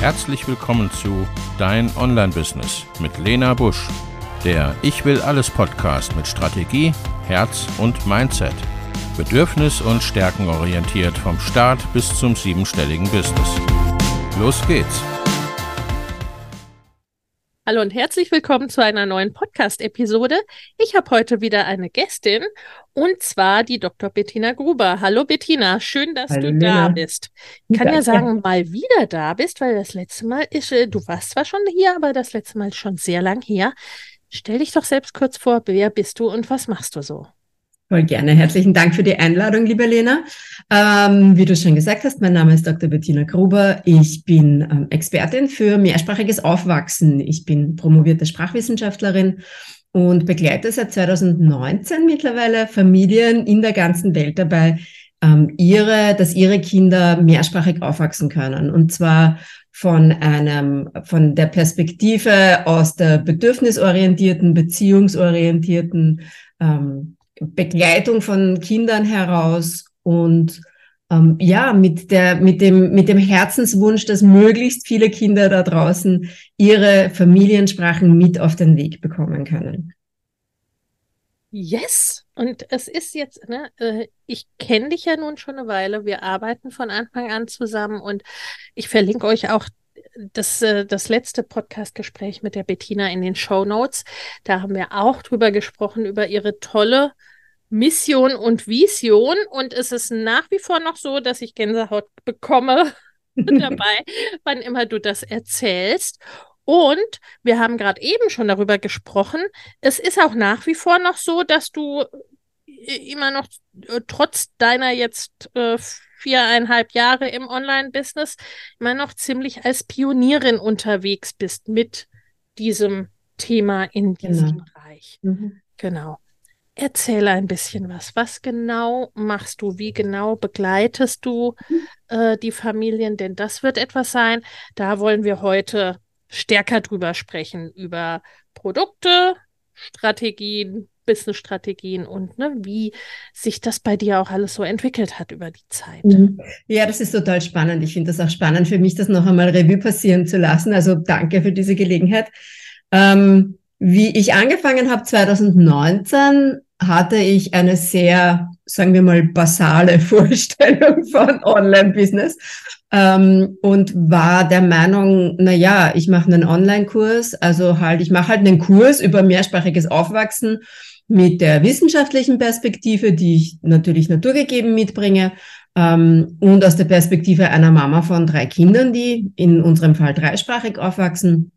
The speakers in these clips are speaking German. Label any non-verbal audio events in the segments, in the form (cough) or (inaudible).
Herzlich willkommen zu Dein Online-Business mit Lena Busch, der Ich will alles Podcast mit Strategie, Herz und Mindset. Bedürfnis- und Stärkenorientiert vom Start bis zum siebenstelligen Business. Los geht's! Hallo und herzlich willkommen zu einer neuen Podcast-Episode. Ich habe heute wieder eine Gästin und zwar die Dr. Bettina Gruber. Hallo Bettina, schön, dass Hallo, du Lena. da bist. Ich kann ja sagen, mal wieder da bist, weil das letzte Mal ist, äh, du warst zwar schon hier, aber das letzte Mal ist schon sehr lang her. Stell dich doch selbst kurz vor, wer bist du und was machst du so? Voll gerne. Herzlichen Dank für die Einladung, liebe Lena. Ähm, wie du schon gesagt hast, mein Name ist Dr. Bettina Gruber. Ich bin ähm, Expertin für mehrsprachiges Aufwachsen. Ich bin promovierte Sprachwissenschaftlerin und begleite seit 2019 mittlerweile Familien in der ganzen Welt dabei, ähm, ihre, dass ihre Kinder mehrsprachig aufwachsen können. Und zwar von einem, von der Perspektive aus der bedürfnisorientierten, beziehungsorientierten, ähm, Begleitung von Kindern heraus und ähm, ja, mit der, mit dem, mit dem Herzenswunsch, dass möglichst viele Kinder da draußen ihre Familiensprachen mit auf den Weg bekommen können. Yes. Und es ist jetzt, ne, äh, ich kenne dich ja nun schon eine Weile. Wir arbeiten von Anfang an zusammen und ich verlinke euch auch das, äh, das letzte Podcast-Gespräch mit der Bettina in den Show Notes. Da haben wir auch drüber gesprochen, über ihre tolle Mission und Vision. Und es ist nach wie vor noch so, dass ich Gänsehaut bekomme (laughs) dabei, wann immer du das erzählst. Und wir haben gerade eben schon darüber gesprochen. Es ist auch nach wie vor noch so, dass du äh, immer noch äh, trotz deiner jetzt äh, viereinhalb Jahre im Online-Business immer noch ziemlich als Pionierin unterwegs bist mit diesem Thema in diesem Genau. Bereich. Mhm. Genau. Erzähle ein bisschen was. Was genau machst du? Wie genau begleitest du äh, die Familien? Denn das wird etwas sein. Da wollen wir heute stärker drüber sprechen, über Produkte, Strategien, Business-Strategien und ne, wie sich das bei dir auch alles so entwickelt hat über die Zeit. Mhm. Ja, das ist total spannend. Ich finde das auch spannend für mich, das noch einmal Revue passieren zu lassen. Also danke für diese Gelegenheit. Ähm, wie ich angefangen habe 2019, hatte ich eine sehr, sagen wir mal, basale (laughs) Vorstellung von Online-Business ähm, und war der Meinung, na ja, ich mache einen Online-Kurs, also halt, ich mache halt einen Kurs über mehrsprachiges Aufwachsen mit der wissenschaftlichen Perspektive, die ich natürlich naturgegeben mitbringe, ähm, und aus der Perspektive einer Mama von drei Kindern, die in unserem Fall dreisprachig aufwachsen.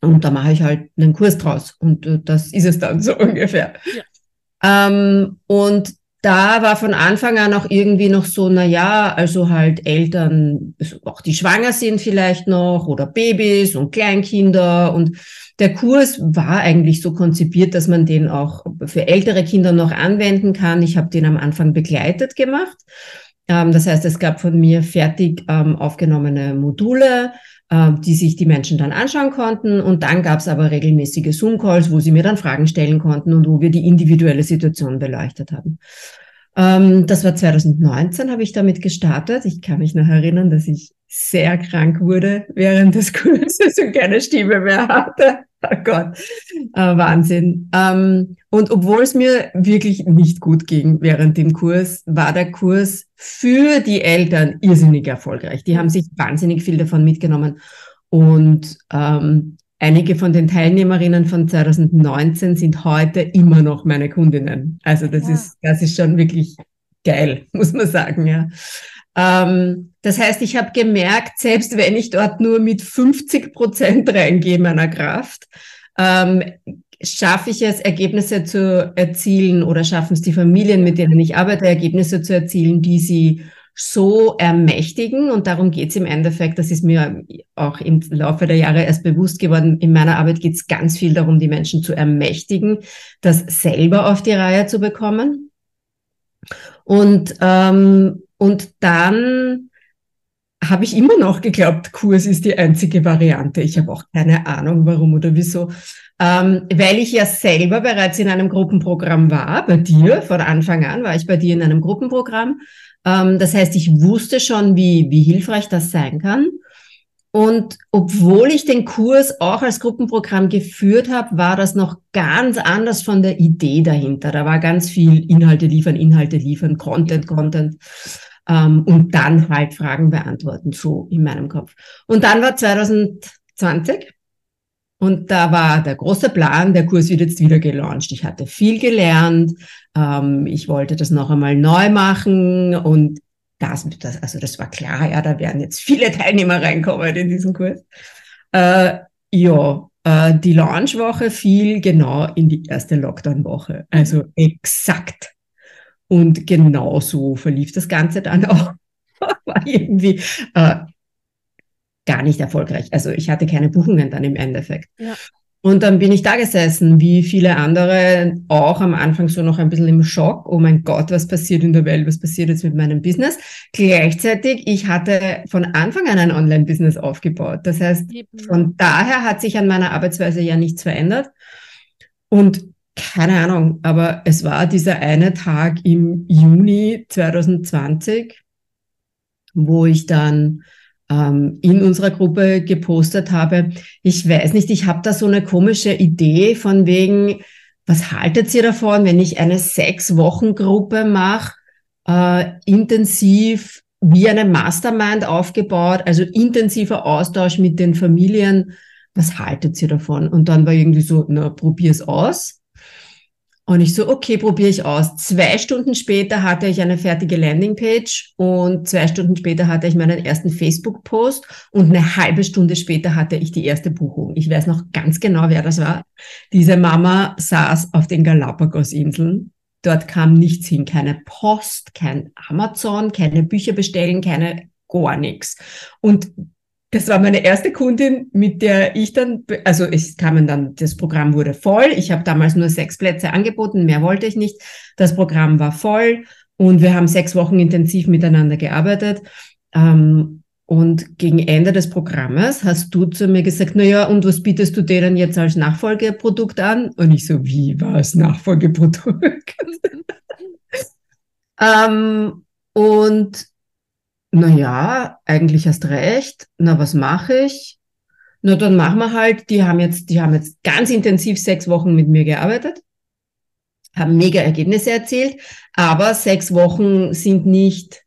Und da mache ich halt einen Kurs draus. Und äh, das ist es dann (laughs) so ungefähr. Ja. Ähm, und da war von Anfang an auch irgendwie noch so, na ja, also halt Eltern, auch die schwanger sind vielleicht noch oder Babys und Kleinkinder und der Kurs war eigentlich so konzipiert, dass man den auch für ältere Kinder noch anwenden kann. Ich habe den am Anfang begleitet gemacht. Ähm, das heißt, es gab von mir fertig ähm, aufgenommene Module, äh, die sich die Menschen dann anschauen konnten. Und dann gab es aber regelmäßige Zoom-Calls, wo sie mir dann Fragen stellen konnten und wo wir die individuelle Situation beleuchtet haben. Ähm, das war 2019, habe ich damit gestartet. Ich kann mich noch erinnern, dass ich sehr krank wurde während des Kurses und keine Stimme mehr hatte. (laughs) Oh Gott, äh, Wahnsinn. Ähm, und obwohl es mir wirklich nicht gut ging während dem Kurs, war der Kurs für die Eltern irrsinnig erfolgreich. Die haben sich wahnsinnig viel davon mitgenommen. Und ähm, einige von den Teilnehmerinnen von 2019 sind heute immer noch meine Kundinnen. Also das Ja. ist, das ist schon wirklich geil, (laughs) muss man sagen, ja. Ähm, das heißt, ich habe gemerkt, selbst wenn ich dort nur mit 50 Prozent reingehe meiner Kraft, ähm, schaffe ich es, Ergebnisse zu erzielen oder schaffen es die Familien, mit denen ich arbeite, Ergebnisse zu erzielen, die sie so ermächtigen. Und darum geht es im Endeffekt, das ist mir auch im Laufe der Jahre erst bewusst geworden, in meiner Arbeit geht es ganz viel darum, die Menschen zu ermächtigen, das selber auf die Reihe zu bekommen. Und, ähm, und dann habe ich immer noch geglaubt, Kurs ist die einzige Variante. Ich habe auch keine Ahnung, warum oder wieso. Ähm, weil ich ja selber bereits in einem Gruppenprogramm war, bei dir, von Anfang an war ich bei dir in einem Gruppenprogramm. Ähm, das heißt, ich wusste schon, wie, wie hilfreich das sein kann. Und obwohl ich den Kurs auch als Gruppenprogramm geführt habe, war das noch ganz anders von der Idee dahinter. Da war ganz viel Inhalte liefern, Inhalte liefern, Content, Content. Ähm, und dann halt Fragen beantworten, so in meinem Kopf. Und dann war 2020 und da war der große Plan, der Kurs wird jetzt wieder gelauncht. Ich hatte viel gelernt, ähm, ich wollte das noch einmal neu machen und das, das, also das war klar, ja, da werden jetzt viele (laughs) Teilnehmer reinkommen in diesen Kurs. Äh, ja, äh, die Launchwoche fiel genau in die erste Lockdown-Woche. Also exakt. Und genau so verlief das Ganze dann (laughs) auch. war irgendwie äh, gar nicht erfolgreich. Also ich hatte keine Buchungen dann im Endeffekt. Ja. Und dann bin ich da gesessen, wie viele andere, auch am Anfang so noch ein bisschen im Schock. Oh mein Gott, was passiert in der Welt? Was passiert jetzt mit meinem Business? Gleichzeitig, ich hatte von Anfang an ein Online-Business aufgebaut. Das heißt, von daher hat sich an meiner Arbeitsweise ja nichts verändert. Und keine Ahnung, aber es war dieser eine Tag im Juni 2020, wo ich dann ähm, in unserer Gruppe gepostet habe. Ich weiß nicht, ich habe da so eine komische Idee von wegen, was haltet ihr davon, wenn ich eine Sechs-Wochen-Gruppe mache, äh, intensiv wie eine Mastermind aufgebaut, also intensiver Austausch mit den Familien. Was haltet ihr davon? Und dann war irgendwie so, na, probier's aus. Und ich so, okay, probiere ich aus. Zwei Stunden später hatte ich eine fertige Landingpage und zwei Stunden später hatte ich meinen ersten Facebook-Post und eine halbe Stunde später hatte ich die erste Buchung. Ich weiß noch ganz genau, wer das war. Diese Mama saß auf den Galapagos-Inseln. Dort kam nichts hin, keine Post, kein Amazon, keine Bücher bestellen, keine gar nichts. Und das war meine erste Kundin, mit der ich dann, also es kamen dann, das Programm wurde voll. Ich habe damals nur sechs Plätze angeboten, mehr wollte ich nicht. Das Programm war voll und wir haben sechs Wochen intensiv miteinander gearbeitet. Ähm, und gegen Ende des Programmes hast du zu mir gesagt, na ja, und was bietest du denen jetzt als Nachfolgeprodukt an? Und ich so, wie war es Nachfolgeprodukt? (laughs) ähm, und na ja, eigentlich hast recht. Na, was mache ich? Na, dann machen wir halt, die haben jetzt, die haben jetzt ganz intensiv sechs Wochen mit mir gearbeitet, haben mega Ergebnisse erzielt, aber sechs Wochen sind nicht,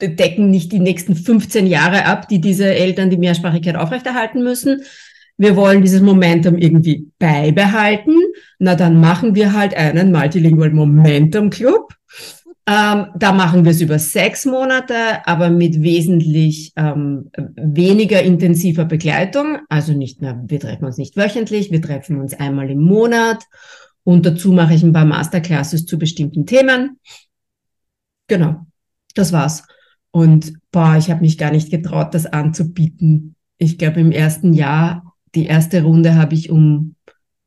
decken nicht die nächsten 15 Jahre ab, die diese Eltern die Mehrsprachigkeit aufrechterhalten müssen. Wir wollen dieses Momentum irgendwie beibehalten. Na, dann machen wir halt einen Multilingual Momentum Club ähm, da machen wir es über sechs Monate, aber mit wesentlich ähm, weniger intensiver Begleitung. Also nicht mehr, wir treffen uns nicht wöchentlich, wir treffen uns einmal im Monat und dazu mache ich ein paar Masterclasses zu bestimmten Themen. Genau, das war's. Und boah, ich habe mich gar nicht getraut, das anzubieten. Ich glaube, im ersten Jahr, die erste Runde habe ich um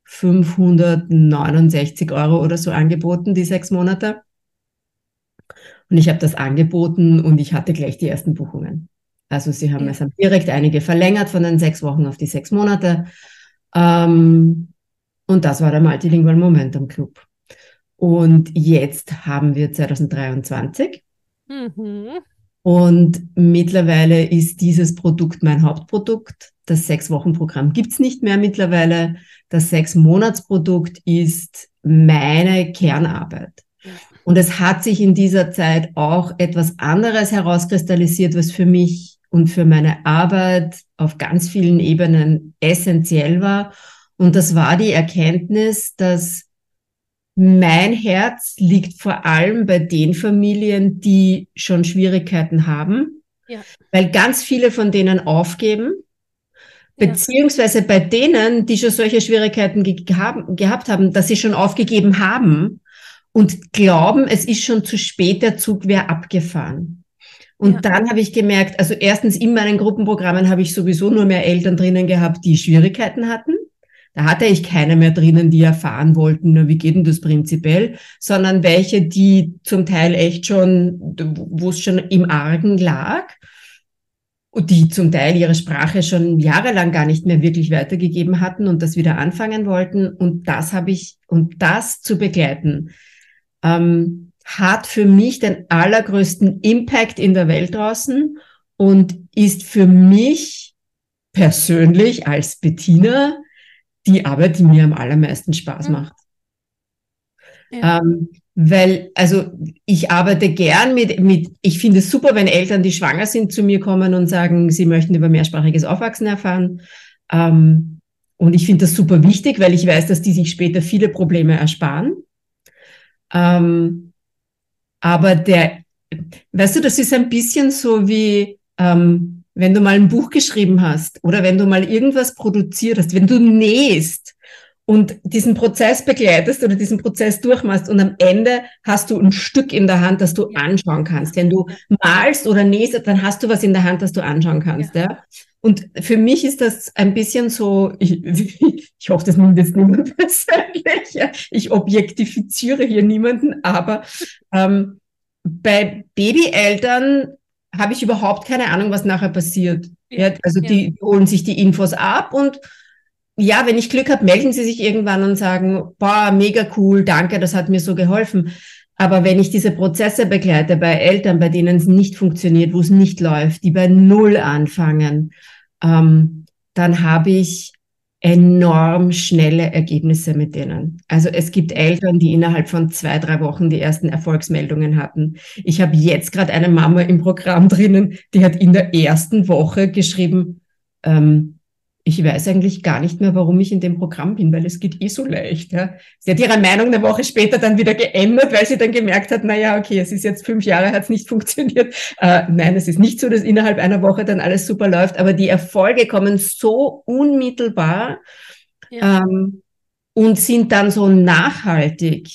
569 Euro oder so angeboten, die sechs Monate. Und ich habe das angeboten und ich hatte gleich die ersten Buchungen. Also sie haben, es haben direkt einige verlängert von den sechs Wochen auf die sechs Monate. Ähm, und das war der Multilingual Momentum Club. Und jetzt haben wir 2023. Mhm. Und mittlerweile ist dieses Produkt mein Hauptprodukt. Das Sechs-Wochen-Programm gibt's nicht mehr mittlerweile. Das Sechs-Monats-Produkt ist meine Kernarbeit. Und es hat sich in dieser Zeit auch etwas anderes herauskristallisiert, was für mich und für meine Arbeit auf ganz vielen Ebenen essentiell war. Und das war die Erkenntnis, dass mein Herz liegt vor allem bei den Familien, die schon Schwierigkeiten haben, ja. weil ganz viele von denen aufgeben, beziehungsweise bei denen, die schon solche Schwierigkeiten ge gehabt haben, dass sie schon aufgegeben haben und glauben, es ist schon zu spät, der Zug wäre abgefahren. Und ja. dann habe ich gemerkt, also erstens in meinen Gruppenprogrammen habe ich sowieso nur mehr Eltern drinnen gehabt, die Schwierigkeiten hatten. Da hatte ich keine mehr drinnen, die erfahren wollten, nur wie geht denn das prinzipiell, sondern welche, die zum Teil echt schon, wo es schon im Argen lag und die zum Teil ihre Sprache schon jahrelang gar nicht mehr wirklich weitergegeben hatten und das wieder anfangen wollten. Und das habe ich, und das zu begleiten, ähm, hat für mich den allergrößten Impact in der Welt draußen und ist für mich persönlich als Bettina die Arbeit, die mir am allermeisten Spaß mhm. macht. Ja. Ähm, weil, also ich arbeite gern mit, mit, ich finde es super, wenn Eltern, die schwanger sind, zu mir kommen und sagen, sie möchten über mehrsprachiges Aufwachsen erfahren. Ähm, und ich finde das super wichtig, weil ich weiß, dass die sich später viele Probleme ersparen. Ähm, aber der, weißt du, das ist ein bisschen so wie, ähm, wenn du mal ein Buch geschrieben hast oder wenn du mal irgendwas produziert hast, wenn du nähst und diesen Prozess begleitest oder diesen Prozess durchmachst und am Ende hast du ein Stück in der Hand, das du anschauen kannst. Wenn du malst oder nähst, dann hast du was in der Hand, das du anschauen kannst. Ja. ja? Und für mich ist das ein bisschen so, (laughs) ich, ich hoffe, das nimmt jetzt niemand (laughs) persönlich. Ich objektifiziere hier niemanden, aber ähm, bei Babyeltern habe ich überhaupt keine Ahnung, was nachher passiert. Ja, also ja. die holen sich die Infos ab und ja, wenn ich Glück habe, melden sie sich irgendwann und sagen, boah, mega cool, danke, das hat mir so geholfen. Aber wenn ich diese Prozesse begleite bei Eltern, bei denen es nicht funktioniert, wo es nicht läuft, die bei Null anfangen, ähm, dann habe ich enorm schnelle Ergebnisse mit denen. Also es gibt Eltern, die innerhalb von zwei, drei Wochen die ersten Erfolgsmeldungen hatten. Ich habe jetzt gerade eine Mama im Programm drinnen, die hat in der ersten Woche geschrieben, ähm, ich weiß eigentlich gar nicht mehr, warum ich in dem Programm bin, weil es geht eh so leicht. Ja. Sie hat ihre Meinung eine Woche später dann wieder geändert, weil sie dann gemerkt hat, na ja, okay, es ist jetzt fünf Jahre, hat es nicht (laughs) funktioniert. Äh, nein, es ist nicht so, dass innerhalb einer Woche dann alles super läuft, aber die Erfolge kommen so unmittelbar ja. ähm, und sind dann so nachhaltig.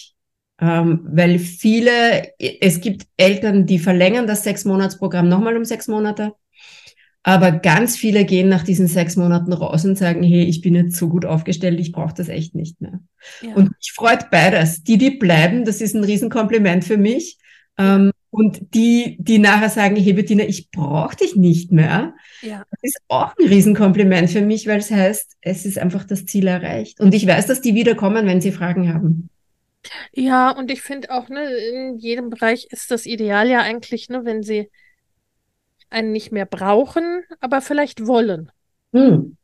Ähm, weil viele, es gibt Eltern, die verlängern das Sechs-Monats-Programm nochmal um sechs Monate aber ganz viele gehen nach diesen sechs Monaten raus und sagen, hey, ich bin jetzt so gut aufgestellt, ich brauche das echt nicht mehr. Ja. Und mich freut beides. Die, die bleiben, das ist ein Riesenkompliment für mich. Ähm, und die, die nachher sagen, hey Bettina, ich brauche dich nicht mehr. Ja. Das ist auch ein Riesenkompliment für mich, weil es heißt, es ist einfach das Ziel erreicht. Und ich weiß, dass die wiederkommen, wenn sie Fragen haben. Ja, und ich finde auch, ne, in jedem Bereich ist das Ideal ja eigentlich, ne, wenn sie einen nicht mehr brauchen, aber vielleicht wollen. Hm.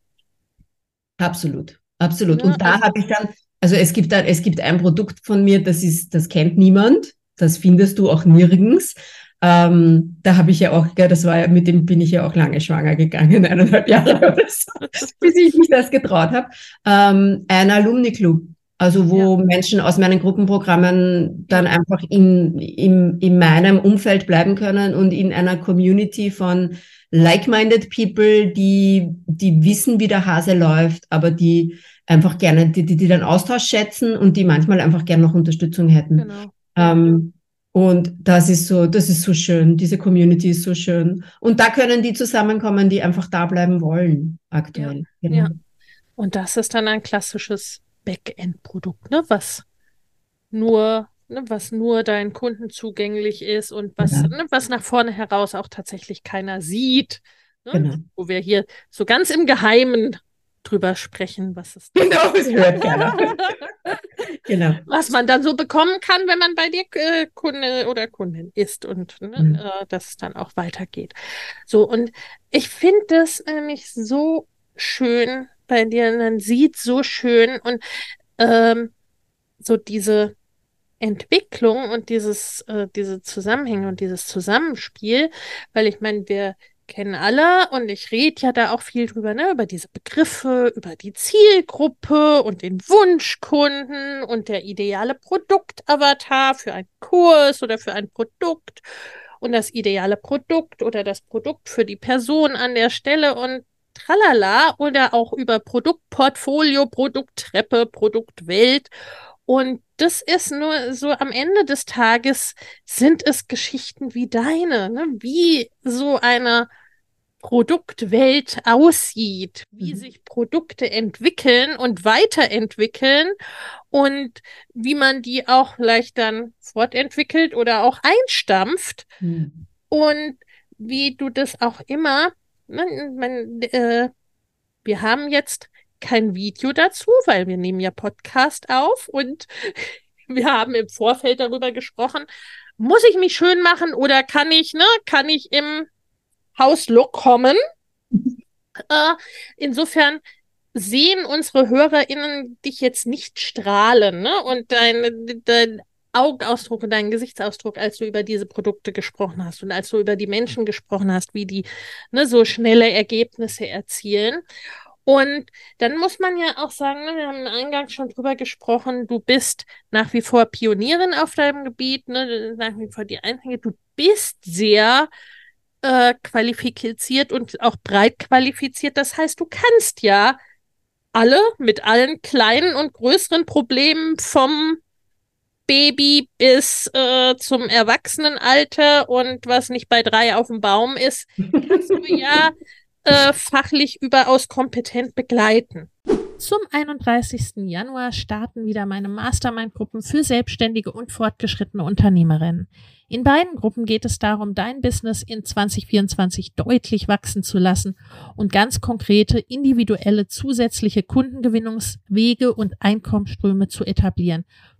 Absolut, absolut. Ja, und da also, habe ich dann, also es gibt dann, es gibt ein Produkt von mir, das ist, das kennt niemand, das findest du auch nirgends. Ähm, da habe ich ja auch, ja, das war ja, mit dem bin ich ja auch lange schwanger gegangen, (laughs) eineinhalb Jahre oder so, (laughs) bis ich mich das getraut habe. Ähm, ein Alumni-Club. Also wo ja. Menschen aus meinen Gruppenprogrammen dann einfach in, in, in meinem Umfeld bleiben können und in einer Community von like-minded people, die, die wissen, wie der Hase läuft, aber die einfach gerne, die, die, die den Austausch schätzen und die manchmal einfach gerne noch Unterstützung hätten. Genau. Ähm, und das ist so, das ist so schön. Diese Community ist so schön. Und da können die zusammenkommen, die einfach da bleiben wollen, aktuell. Ja, genau. ja. Und das ist dann ein klassisches Backend-Produkt, ne? was nur ne, was nur deinen Kunden zugänglich ist und was, ja. ne, was nach vorne heraus auch tatsächlich keiner sieht. Ne? Genau. Wo wir hier so ganz im Geheimen drüber sprechen, was es genau, (laughs) genau. Was man dann so bekommen kann, wenn man bei dir äh, Kunde oder Kundin ist und ne, mhm. äh, dass es dann auch weitergeht. So, und ich finde das nämlich so schön, bei dir, man sieht so schön und ähm, so diese Entwicklung und dieses, äh, diese Zusammenhänge und dieses Zusammenspiel, weil ich meine, wir kennen alle und ich rede ja da auch viel drüber, ne, über diese Begriffe, über die Zielgruppe und den Wunschkunden und der ideale Produktavatar für einen Kurs oder für ein Produkt und das ideale Produkt oder das Produkt für die Person an der Stelle und tralala oder auch über Produktportfolio, Produkttreppe, Produktwelt. Und das ist nur so am Ende des Tages sind es Geschichten wie deine, ne? wie so eine Produktwelt aussieht, wie mhm. sich Produkte entwickeln und weiterentwickeln und wie man die auch leicht dann fortentwickelt oder auch einstampft mhm. und wie du das auch immer man, man, äh, wir haben jetzt kein Video dazu, weil wir nehmen ja Podcast auf und (laughs) wir haben im Vorfeld darüber gesprochen, muss ich mich schön machen oder kann ich, ne, kann ich im Hauslook kommen? (laughs) Äh, insofern sehen unsere HörerInnen dich jetzt nicht strahlen, ne? Und dein, dein Augenausdruck und deinen Gesichtsausdruck, als du über diese Produkte gesprochen hast und als du über die Menschen gesprochen hast, wie die ne, so schnelle Ergebnisse erzielen. Und dann muss man ja auch sagen, ne, wir haben eingangs schon drüber gesprochen, du bist nach wie vor Pionierin auf deinem Gebiet, ne, nach wie vor die Einzige, du bist sehr äh, qualifiziert und auch breit qualifiziert. Das heißt, du kannst ja alle mit allen kleinen und größeren Problemen vom Baby bis äh, zum Erwachsenenalter und was nicht bei drei auf dem Baum ist, kannst du ja äh, fachlich überaus kompetent begleiten. Zum 31. Januar starten wieder meine Mastermind-Gruppen für selbstständige und fortgeschrittene Unternehmerinnen. In beiden Gruppen geht es darum, dein Business in 2024 deutlich wachsen zu lassen und ganz konkrete, individuelle, zusätzliche Kundengewinnungswege und Einkommensströme zu etablieren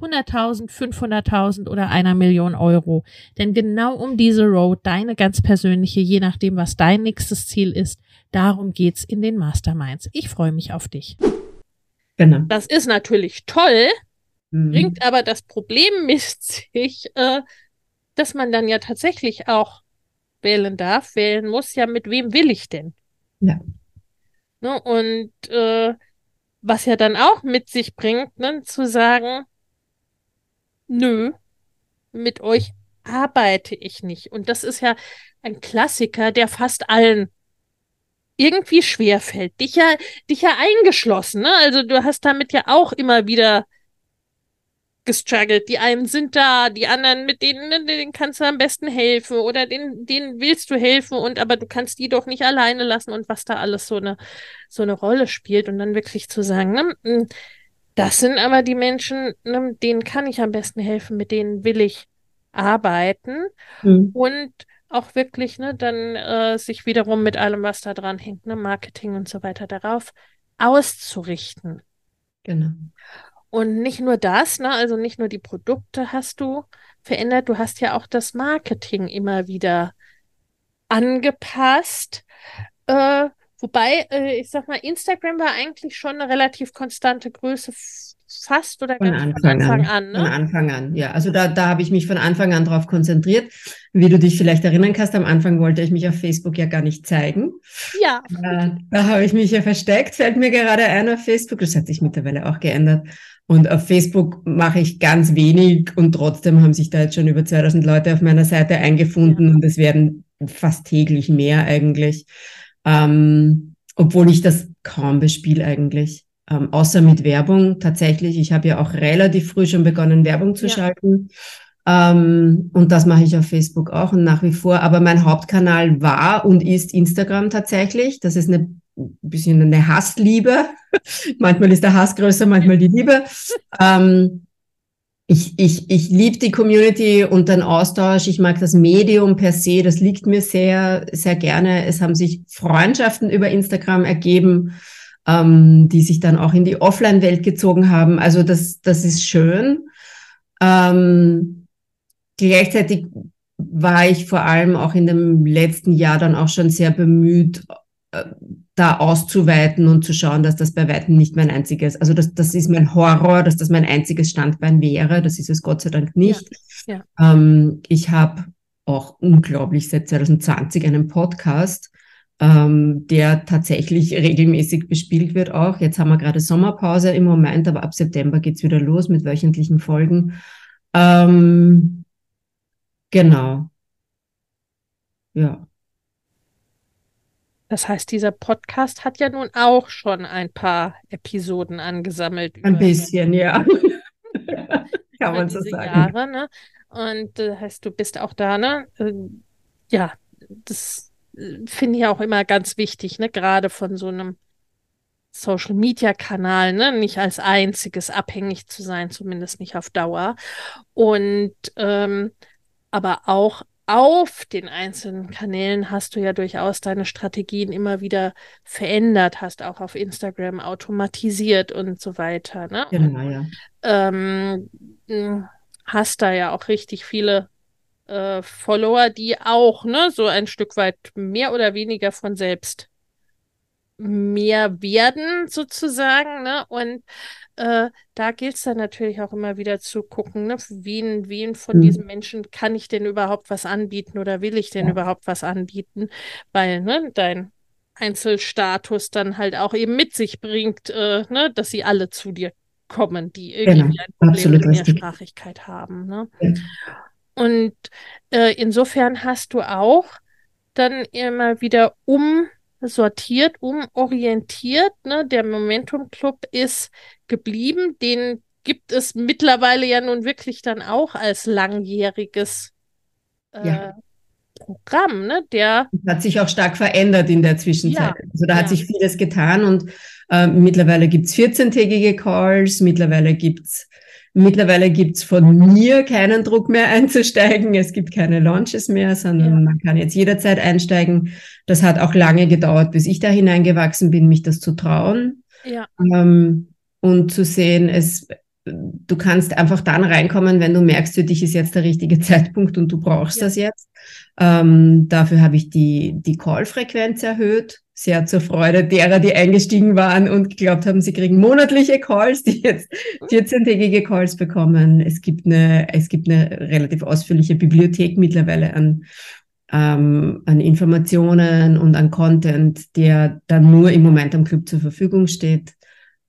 100.000, 500.000 oder einer Million Euro. Denn genau um diese Road, deine ganz persönliche, je nachdem, was dein nächstes Ziel ist, darum geht's in den Masterminds. Ich freue mich auf dich. Genau. Das ist natürlich toll, mhm. bringt aber das Problem mit sich, äh, dass man dann ja tatsächlich auch wählen darf, wählen muss, ja, mit wem will ich denn? Ja. Ne, und äh, was ja dann auch mit sich bringt, ne, zu sagen, nö, mit euch arbeite ich nicht. Und das ist ja ein Klassiker, der fast allen irgendwie schwerfällt. Dich ja, dich ja eingeschlossen, ne? Also du hast damit ja auch immer wieder gestruggelt. Die einen sind da, die anderen, mit denen, ne, denen kannst du am besten helfen oder denen, denen willst du helfen und aber du kannst die doch nicht alleine lassen und was da alles so eine, so eine Rolle spielt und dann wirklich zu sagen, ne, das sind aber die Menschen, ne, denen kann ich am besten helfen, mit denen will ich arbeiten mhm. und auch wirklich, ne, dann äh, sich wiederum mit allem, was da dran hängt, ne, Marketing und so weiter, darauf auszurichten. Genau. Und nicht nur das, ne, also nicht nur die Produkte hast du verändert, du hast ja auch das Marketing immer wieder angepasst. Äh, Wobei, äh, ich sag mal, Instagram war eigentlich schon eine relativ konstante Größe fast oder von Anfang, von Anfang an. an ne? Von Anfang an, ja. Also da, da habe ich mich von Anfang an drauf konzentriert. Wie du dich vielleicht erinnern kannst, am Anfang wollte ich mich auf Facebook ja gar nicht zeigen. Ja. Äh, da habe ich mich ja versteckt, fällt mir gerade ein auf Facebook. Das hat sich mittlerweile auch geändert. Und auf Facebook mache ich ganz wenig und trotzdem haben sich da jetzt schon über 2000 Leute auf meiner Seite eingefunden ja. und es werden fast täglich mehr eigentlich ähm, obwohl ich das kaum bespiele eigentlich. Ähm, außer mit Werbung tatsächlich. Ich habe ja auch relativ früh schon begonnen, Werbung zu ja. schalten. Ähm, und das mache ich auf Facebook auch und nach wie vor. Aber mein Hauptkanal war und ist Instagram tatsächlich. Das ist eine bisschen eine Hassliebe. (laughs) manchmal ist der Hass größer, manchmal die Liebe. Ähm, ich, ich, ich liebe die Community und den Austausch. Ich mag das Medium per se, das liegt mir sehr, sehr gerne. Es haben sich Freundschaften über Instagram ergeben, ähm, die sich dann auch in die Offline-Welt gezogen haben. Also das, das ist schön. Ähm, gleichzeitig war ich vor allem auch in dem letzten Jahr dann auch schon sehr bemüht, äh, da auszuweiten und zu schauen, dass das bei weitem nicht mein einziges, also das, das ist mein Horror, dass das mein einziges Standbein wäre. Das ist es Gott sei Dank nicht. Ja, ja. Ähm, ich habe auch unglaublich seit 2020 einen Podcast, ähm, der tatsächlich regelmäßig bespielt wird auch. Jetzt haben wir gerade Sommerpause im Moment, aber ab September geht's wieder los mit wöchentlichen Folgen. Ähm, genau. Ja. Das heißt, dieser Podcast hat ja nun auch schon ein paar Episoden angesammelt. Ein bisschen, ja. (laughs) Kann man so sagen. Jahre, ne? Und das äh, heißt, du bist auch da, ne? Äh, ja, das äh, finde ich auch immer ganz wichtig, ne? Gerade von so einem Social-Media-Kanal, ne? nicht als einziges abhängig zu sein, zumindest nicht auf Dauer. Und ähm, aber auch auf den einzelnen Kanälen hast du ja durchaus deine Strategien immer wieder verändert, hast auch auf Instagram automatisiert und so weiter. Ne? Genau, ja. Ähm, hast da ja auch richtig viele äh, Follower, die auch ne, so ein Stück weit mehr oder weniger von selbst mehr werden, sozusagen. Ne? Und äh, da gilt es dann natürlich auch immer wieder zu gucken, ne? wen, wen von mhm. diesen Menschen kann ich denn überhaupt was anbieten oder will ich denn ja. überhaupt was anbieten? Weil ne, dein Einzelstatus dann halt auch eben mit sich bringt, äh, ne, dass sie alle zu dir kommen, die irgendwie genau. ein Problem mit Mehrsprachigkeit haben. Ne? Ja. Und äh, insofern hast du auch dann immer wieder um sortiert, umorientiert. Ne? Der Momentum Club ist geblieben. Den gibt es mittlerweile ja nun wirklich dann auch als langjähriges äh, ja. Programm. Ne? Der hat sich auch stark verändert in der Zwischenzeit. Ja, also da ja. hat sich vieles getan und äh, mittlerweile gibt es 14-tägige Calls, mittlerweile gibt es Mittlerweile gibt's von mir keinen Druck mehr (laughs) einzusteigen. Es gibt keine Launches mehr, sondern ja. man kann jetzt jederzeit einsteigen. Das hat auch lange gedauert, bis ich da hineingewachsen bin, mich das zu trauen. Ja. Ähm, und zu sehen, es, du kannst einfach dann reinkommen, wenn du merkst, für dich ist jetzt der richtige (laughs) Zeitpunkt und du brauchst ja. das jetzt. Ähm, dafür habe ich die, die Call-Frequenz erhöht sehr zur Freude derer, die eingestiegen waren und geglaubt haben, sie kriegen monatliche Calls, die jetzt 14-tägige Calls bekommen. Es gibt eine, es gibt eine relativ ausführliche Bibliothek mittlerweile an, ähm, an Informationen und an Content, der dann nur im Moment am Club zur Verfügung steht.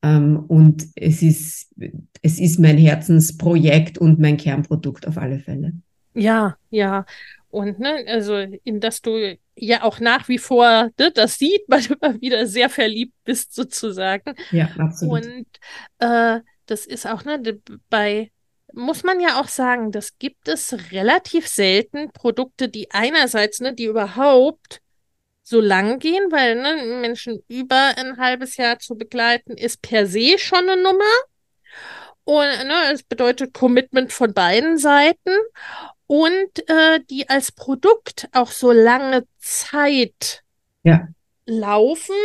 Ähm, und es ist, es ist mein Herzensprojekt und mein Kernprodukt auf alle Fälle. Ja, ja. Und ne, also in das du ja auch nach wie vor, ne, das sieht man (laughs) immer wieder sehr verliebt bist sozusagen. Ja, absolut. Und äh, das ist auch, ne, bei, muss man ja auch sagen, das gibt es relativ selten Produkte, die einerseits, ne, die überhaupt so lang gehen, weil ne, Menschen über ein halbes Jahr zu begleiten, ist per se schon eine Nummer. Und ne, es bedeutet Commitment von beiden Seiten und äh, die als Produkt auch so lange Zeit ja. laufen.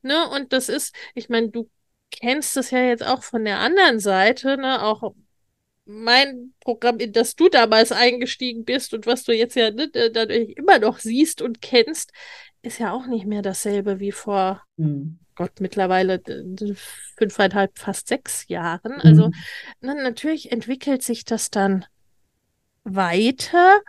Ne? Und das ist, ich meine, du kennst es ja jetzt auch von der anderen Seite, ne? auch mein Programm, in das du damals eingestiegen bist und was du jetzt ja ne, dadurch immer noch siehst und kennst, ist ja auch nicht mehr dasselbe wie vor, mhm. Gott, mittlerweile fünfeinhalb, fast sechs Jahren. Also mhm. na, natürlich entwickelt sich das dann weiter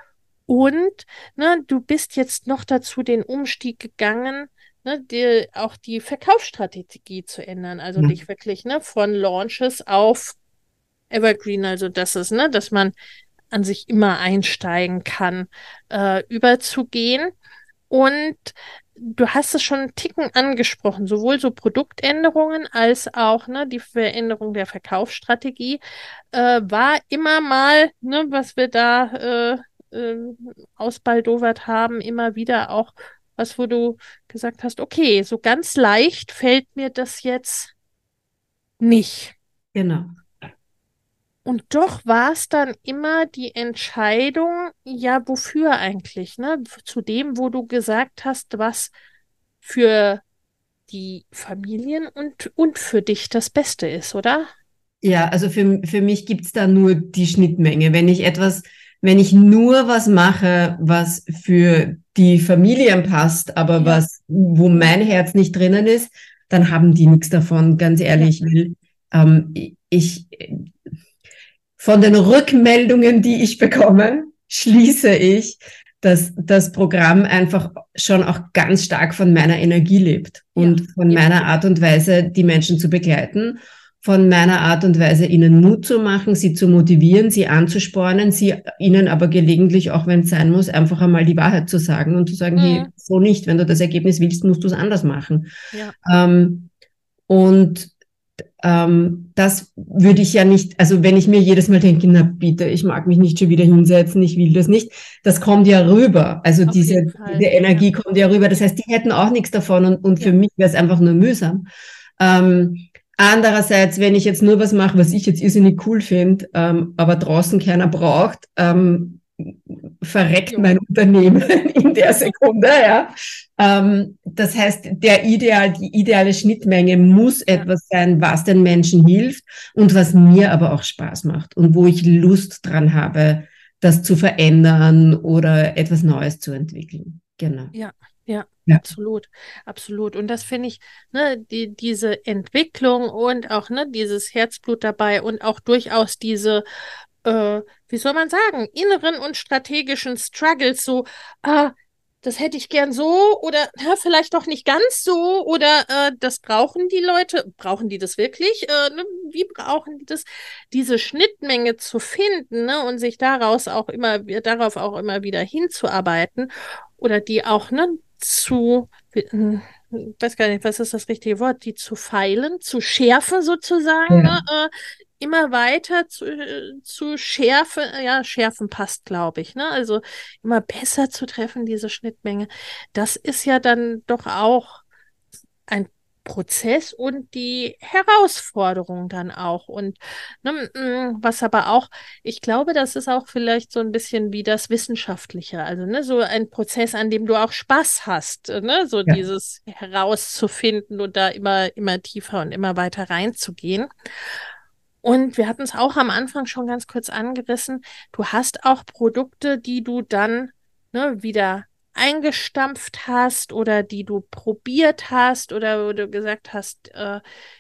und ne, du bist jetzt noch dazu den Umstieg gegangen, ne, die, auch die Verkaufsstrategie zu ändern. Also ja. dich wirklich ne, von Launches auf Evergreen, also das ist, ne, dass man an sich immer einsteigen kann, äh, überzugehen. Und du hast es schon einen Ticken angesprochen, sowohl so Produktänderungen als auch ne, die Veränderung der Verkaufsstrategie äh, war immer mal, ne, was wir da äh, äh, ausbaldowert haben, immer wieder auch was, wo du gesagt hast, okay, so ganz leicht fällt mir das jetzt nicht. Genau. Und doch war es dann immer die Entscheidung, ja, wofür eigentlich, ne? Zu dem, wo du gesagt hast, was für die Familien und, und für dich das Beste ist, oder? Ja, also für, für mich gibt's da nur die Schnittmenge. Wenn ich etwas, wenn ich nur was mache, was für die Familien passt, aber ja. was, wo mein Herz nicht drinnen ist, dann haben die nichts davon, ganz ehrlich. Ja. Ähm, ich, von den Rückmeldungen, die ich bekomme, schließe ich, dass das Programm einfach schon auch ganz stark von meiner Energie lebt und ja, von ja. meiner Art und Weise, die Menschen zu begleiten, von meiner Art und Weise, ihnen Mut zu machen, sie zu motivieren, sie anzuspornen, sie ihnen aber gelegentlich, auch wenn es sein muss, einfach einmal die Wahrheit zu sagen und zu sagen, mhm. hey, so nicht, wenn du das Ergebnis willst, musst du es anders machen. Ja. Ähm, und ähm, das würde ich ja nicht, also wenn ich mir jedes Mal denke, na bitte, ich mag mich nicht schon wieder hinsetzen, ich will das nicht, das kommt ja rüber. Also diese, diese Energie kommt ja rüber. Das heißt, die hätten auch nichts davon und, und ja. für mich wäre es einfach nur mühsam. Ähm, andererseits, wenn ich jetzt nur was mache, was ich jetzt irrsinnig cool finde, ähm, aber draußen keiner braucht, ähm, verreckt mein Unternehmen (laughs) in der Sekunde, ja. Ähm, das heißt, der Ideal, die ideale Schnittmenge muss etwas sein, was den Menschen hilft und was mir aber auch Spaß macht und wo ich Lust dran habe, das zu verändern oder etwas Neues zu entwickeln. Genau. Ja, ja, ja, absolut, absolut. Und das finde ich, ne, die, diese Entwicklung und auch ne, dieses Herzblut dabei und auch durchaus diese äh, wie soll man sagen, inneren und strategischen Struggles, so, ah, das hätte ich gern so oder ja, vielleicht doch nicht ganz so oder äh, das brauchen die Leute, brauchen die das wirklich? Äh, ne? Wie brauchen die das? Diese Schnittmenge zu finden ne? und sich daraus auch immer, darauf auch immer wieder hinzuarbeiten oder die auch ne, zu, hm, weiß gar nicht, was ist das richtige Wort, die zu feilen, zu schärfen sozusagen, ja. ne? äh, immer weiter zu, zu schärfen, ja, schärfen passt, glaube ich, ne? Also immer besser zu treffen, diese Schnittmenge. Das ist ja dann doch auch ein Prozess und die Herausforderung dann auch. Und ne, was aber auch, ich glaube, das ist auch vielleicht so ein bisschen wie das Wissenschaftliche. Also ne, so ein Prozess, an dem du auch Spaß hast, ne? so ja. dieses herauszufinden und da immer, immer tiefer und immer weiter reinzugehen. Und wir hatten es auch am Anfang schon ganz kurz angerissen. Du hast auch Produkte, die du dann ne, wieder eingestampft hast oder die du probiert hast oder wo du gesagt hast, äh,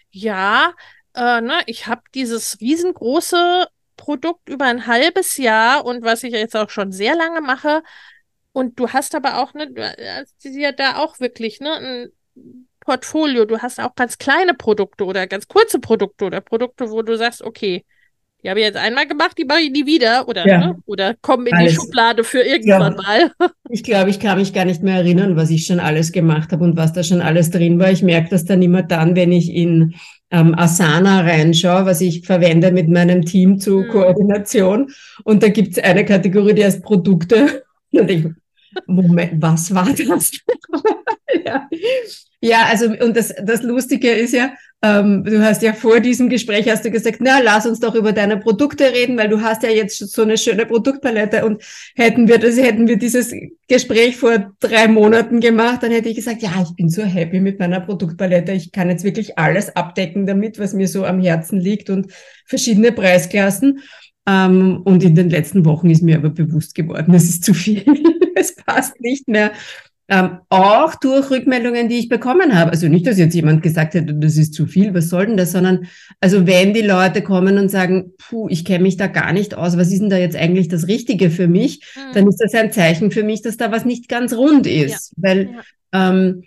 ja, äh, ne, ich habe dieses riesengroße Produkt über ein halbes Jahr und was ich jetzt auch schon sehr lange mache. Und du hast aber auch, ne, du hast ja da auch wirklich, ne, ein Portfolio. Du hast auch ganz kleine Produkte oder ganz kurze Produkte oder Produkte, wo du sagst, okay, die habe ich jetzt einmal gemacht, die mache ich nie wieder oder, ja. ne? oder kommen in alles. die Schublade für irgendwann ja. mal. (laughs) ich glaube, ich kann mich gar nicht mehr erinnern, was ich schon alles gemacht habe und was da schon alles drin war. Ich merke das dann immer dann, wenn ich in ähm, Asana reinschaue, was ich verwende mit meinem Team zur mhm. Koordination. Und da gibt es eine Kategorie, die heißt Produkte. (laughs) Und ich, Moment, was war das? (laughs) (laughs) ja. Ja, also und das, das Lustige ist ja, ähm, du hast ja vor diesem Gespräch hast du gesagt, na, lass uns doch über deine Produkte reden, weil du hast ja jetzt so eine schöne Produktpalette und hätten wir das, hätten wir dieses Gespräch vor drei Monaten gemacht, dann hätte ich gesagt, ja, ich bin so happy mit meiner Produktpalette. Ich kann jetzt wirklich alles abdecken damit, was mir so am Herzen liegt und verschiedene Preisklassen. Ähm, und in den letzten Wochen ist mir aber bewusst geworden, es ist zu viel. (laughs) es passt nicht mehr. Ähm, auch durch Rückmeldungen, die ich bekommen habe. Also nicht, dass jetzt jemand gesagt hätte, das ist zu viel, was soll denn das, sondern also wenn die Leute kommen und sagen, puh, ich kenne mich da gar nicht aus, was ist denn da jetzt eigentlich das Richtige für mich, mhm. dann ist das ein Zeichen für mich, dass da was nicht ganz rund ist. Ja. Weil ja. Ähm,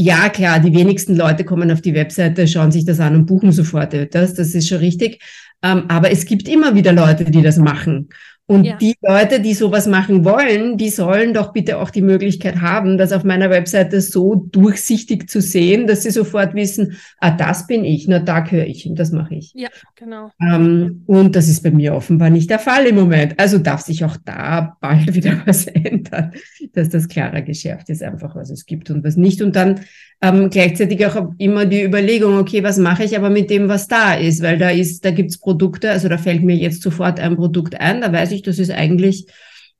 ja, klar, die wenigsten Leute kommen auf die Webseite, schauen sich das an und buchen sofort das, das ist schon richtig. Ähm, aber es gibt immer wieder Leute, die das machen. Und ja. die Leute, die sowas machen wollen, die sollen doch bitte auch die Möglichkeit haben, das auf meiner Webseite so durchsichtig zu sehen, dass sie sofort wissen, ah, das bin ich, na, da gehöre ich und das mache ich. Ja, genau. Ähm, und das ist bei mir offenbar nicht der Fall im Moment. Also darf sich auch da bald (laughs) wieder was ändern, dass das klarer geschärft ist, einfach was es gibt und was nicht. Und dann ähm, gleichzeitig auch immer die Überlegung, okay, was mache ich aber mit dem, was da ist? Weil da ist, da gibt's Produkte, also da fällt mir jetzt sofort ein Produkt ein, da weiß ich, das ist eigentlich,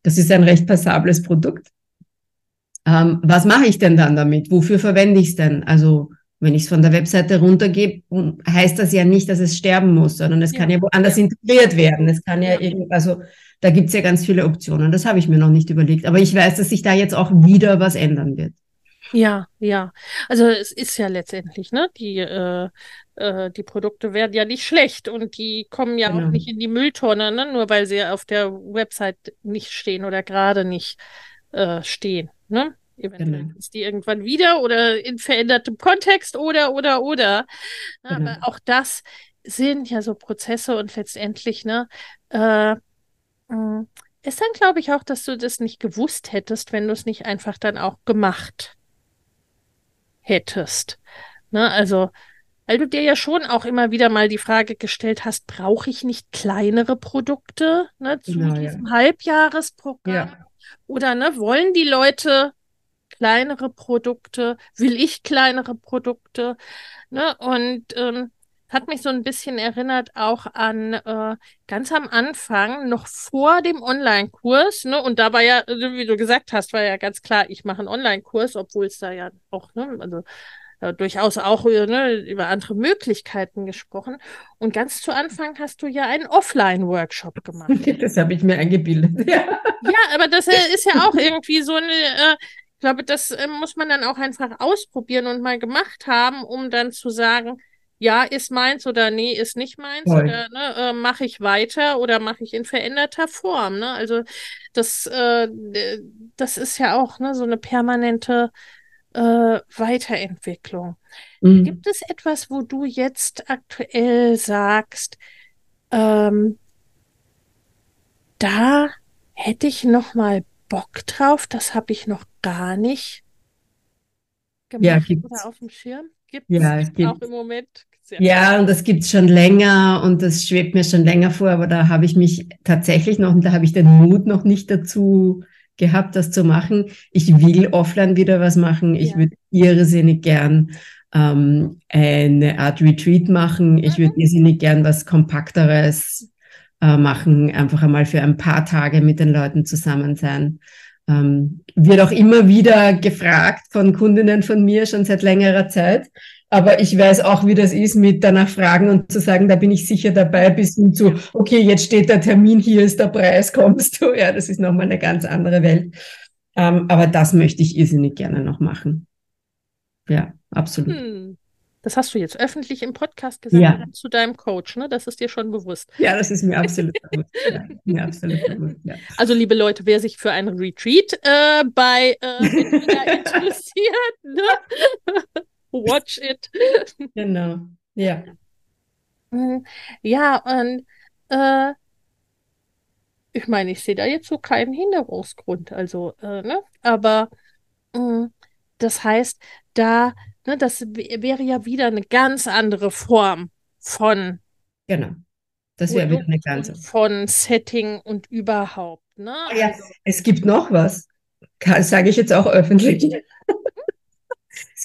das ist ein recht passables Produkt. Ähm, was mache ich denn dann damit? Wofür verwende ich es denn? Also wenn ich es von der Webseite runtergebe, heißt das ja nicht, dass es sterben muss, sondern es ja. kann ja woanders ja. integriert werden. Es kann ja, ja. irgendwie, also da gibt's ja ganz viele Optionen. Das habe ich mir noch nicht überlegt. Aber ich weiß, dass sich da jetzt auch wieder was ändern wird. Ja, ja. Also es ist ja letztendlich, ne? Die, äh, äh, die Produkte werden ja nicht schlecht und die kommen ja genau. auch nicht in die Mülltonne, ne? Nur weil sie auf der Website nicht stehen oder gerade nicht äh, stehen, ne? Eventuell genau. ist die irgendwann wieder oder in verändertem Kontext oder, oder, oder. Genau. Aber auch das sind ja so Prozesse und letztendlich, ne? Äh, mm, ist dann, glaube ich, auch, dass du das nicht gewusst hättest, wenn du es nicht einfach dann auch gemacht hättest. Ne? Also, weil du dir ja schon auch immer wieder mal die Frage gestellt hast, brauche ich nicht kleinere Produkte ne, zu genau, diesem ja. Halbjahresprogramm? Ja. Oder ne, wollen die Leute kleinere Produkte? Will ich kleinere Produkte? Ne? Und ähm, hat mich so ein bisschen erinnert auch an äh, ganz am Anfang, noch vor dem Online-Kurs, ne? Und da war ja, wie du gesagt hast, war ja ganz klar, ich mache einen Online-Kurs, obwohl es da ja auch, ne, also äh, durchaus auch ne, über andere Möglichkeiten gesprochen. Und ganz zu Anfang hast du ja einen Offline-Workshop gemacht. (laughs) Das habe ich mir eingebildet. (laughs) Ja. ja, aber das äh, ist ja auch irgendwie so eine, äh, ich glaube, das äh, muss man dann auch einfach ausprobieren und mal gemacht haben, um dann zu sagen, ja, ist meins oder nee, ist nicht meins Voll. oder ne, äh, mache ich weiter oder mache ich in veränderter Form. Ne? Also das, äh, das ist ja auch ne, so eine permanente äh, Weiterentwicklung. Mhm. Gibt es etwas, wo du jetzt aktuell sagst, ähm, da hätte ich noch mal Bock drauf, das habe ich noch gar nicht gemacht ja, gibt's. oder auf dem Schirm? Gibt es ja, auch im Moment? Ja, und das gibt's schon länger und das schwebt mir schon länger vor, aber da habe ich mich tatsächlich noch, und da habe ich den Mut noch nicht dazu gehabt, das zu machen. Ich will offline wieder was machen. Ich ja. würde irrsinnig gern ähm, eine Art Retreat machen. Ich würde mhm. irrsinnig gern was Kompakteres äh, machen, einfach einmal für ein paar Tage mit den Leuten zusammen sein. Ähm, wird auch immer wieder gefragt von Kundinnen von mir schon seit längerer Zeit. Aber ich weiß auch, wie das ist, mit danach fragen und zu sagen, da bin ich sicher dabei, bis hin zu, okay, jetzt steht der Termin, hier ist der Preis, (laughs) kommst du? Ja, das ist nochmal eine ganz andere Welt. Ähm, aber das möchte ich irrsinnig gerne noch machen. Ja, absolut. Hm. Das hast du jetzt öffentlich im Podcast gesagt ja. zu deinem Coach, ne? Das ist dir schon bewusst. Ja, das ist mir absolut bewusst. Ja, mir absolut bewusst ja. Also, liebe Leute, wer sich für einen Retreat äh, bei äh, interessiert, ne? Watch it. (laughs) Genau, ja. Ja, und äh, ich meine, ich sehe da jetzt so keinen Hinderungsgrund, also, äh, ne? Aber äh, das heißt, da, ne, das wäre ja wieder eine ganz andere Form von. Genau. Das wäre wieder eine ganze. Von Setting und überhaupt, ne? Ja, also, es gibt noch was. Sage ich jetzt auch öffentlich. (laughs)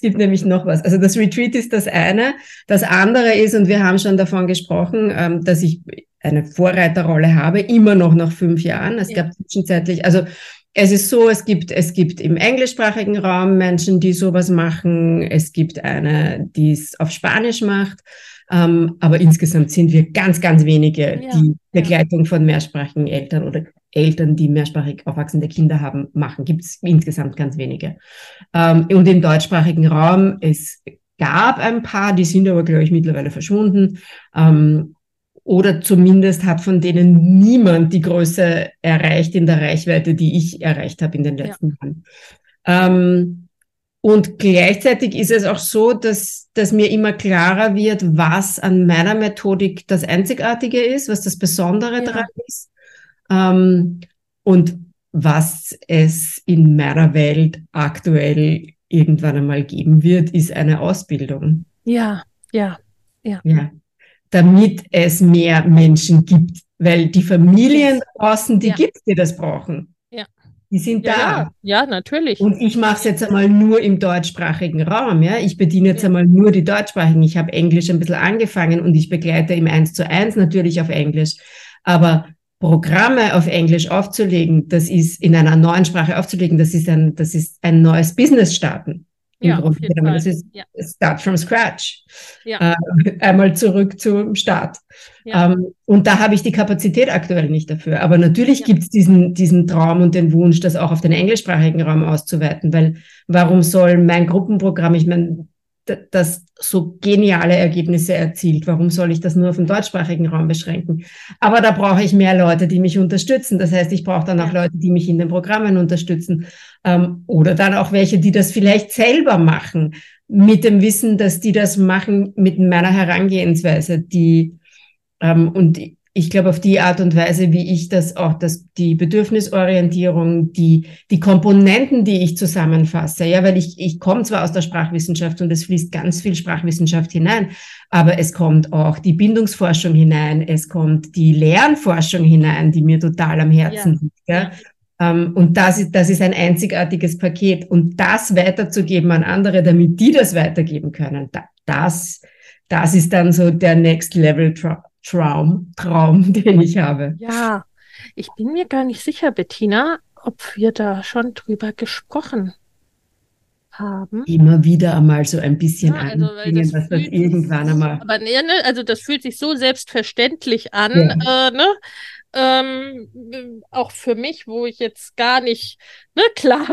Es gibt nämlich noch was. Also das Retreat ist das eine. Das andere ist, und wir haben schon davon gesprochen, ähm, dass ich eine Vorreiterrolle habe, immer noch nach fünf Jahren. Es gab zwischenzeitlich, also es ist so, es gibt, es gibt im englischsprachigen Raum Menschen, die sowas machen. Es gibt eine, die es auf Spanisch macht. Ähm, aber insgesamt sind wir ganz, ganz wenige, die Begleitung von mehrsprachigen Eltern oder Eltern, die mehrsprachig aufwachsende Kinder haben, machen. Gibt es insgesamt ganz wenige. Ähm, und im deutschsprachigen Raum, es gab ein paar, die sind aber, glaube ich, mittlerweile verschwunden. Ähm, oder zumindest hat von denen niemand die Größe erreicht in der Reichweite, die ich erreicht habe in den letzten ja. Jahren. Ähm, und gleichzeitig ist es auch so, dass, dass mir immer klarer wird, was an meiner Methodik das Einzigartige ist, was das Besondere ja. daran ist. Ähm, und was es in meiner Welt aktuell irgendwann einmal geben wird, ist eine Ausbildung. Ja, ja, ja. ja damit es mehr Menschen gibt, weil die Familien draußen, die ja. gibt die das brauchen. Ja. Die sind ja, da. Ja, ja natürlich. Und ich mache es jetzt einmal nur im deutschsprachigen Raum. Ja? Ich bediene jetzt einmal nur die deutschsprachigen. Ich habe Englisch ein bisschen angefangen und ich begleite im 1 zu 1 natürlich auf Englisch. Aber Programme auf Englisch aufzulegen, das ist in einer neuen Sprache aufzulegen, das ist ein, das ist ein neues Business starten. Ja. Das ist ja. Start from Scratch. Ja. Äh, (laughs) einmal zurück zum Start. Ja. Ähm, und da habe ich die Kapazität aktuell nicht dafür. Aber natürlich ja. gibt es diesen, diesen Traum und den Wunsch, das auch auf den englischsprachigen Raum auszuweiten, weil warum soll mein Gruppenprogramm, ich meine, das so geniale Ergebnisse erzielt. Warum soll ich das nur auf den deutschsprachigen Raum beschränken? Aber da brauche ich mehr Leute, die mich unterstützen. Das heißt, ich brauche dann auch Leute, die mich in den Programmen unterstützen. Ähm, oder dann auch welche, die das vielleicht selber machen, mit dem Wissen, dass die das machen mit meiner Herangehensweise, die ähm, und ich glaube, auf die Art und Weise, wie ich das auch, dass die Bedürfnisorientierung, die, die Komponenten, die ich zusammenfasse, ja, weil ich, ich komme zwar aus der Sprachwissenschaft und es fließt ganz viel Sprachwissenschaft hinein, aber es kommt auch die Bindungsforschung hinein, es kommt die Lernforschung hinein, die mir total am Herzen ja. liegt, ja. Ähm, und das ist, das ist ein einzigartiges Paket. Und das weiterzugeben an andere, damit die das weitergeben können, das, das ist dann so der Next Level Traum, Traum, (laughs) den ich habe. Ja, ich bin mir gar nicht sicher, Bettina, ob wir da schon drüber gesprochen haben. Immer wieder einmal so ein bisschen ja, also, anbringen, dass das irgendwann einmal. Aber ne, ne, also das fühlt sich so selbstverständlich an, ja. äh, ne? Ähm, auch für mich, wo ich jetzt gar nicht ne, (laughs) klar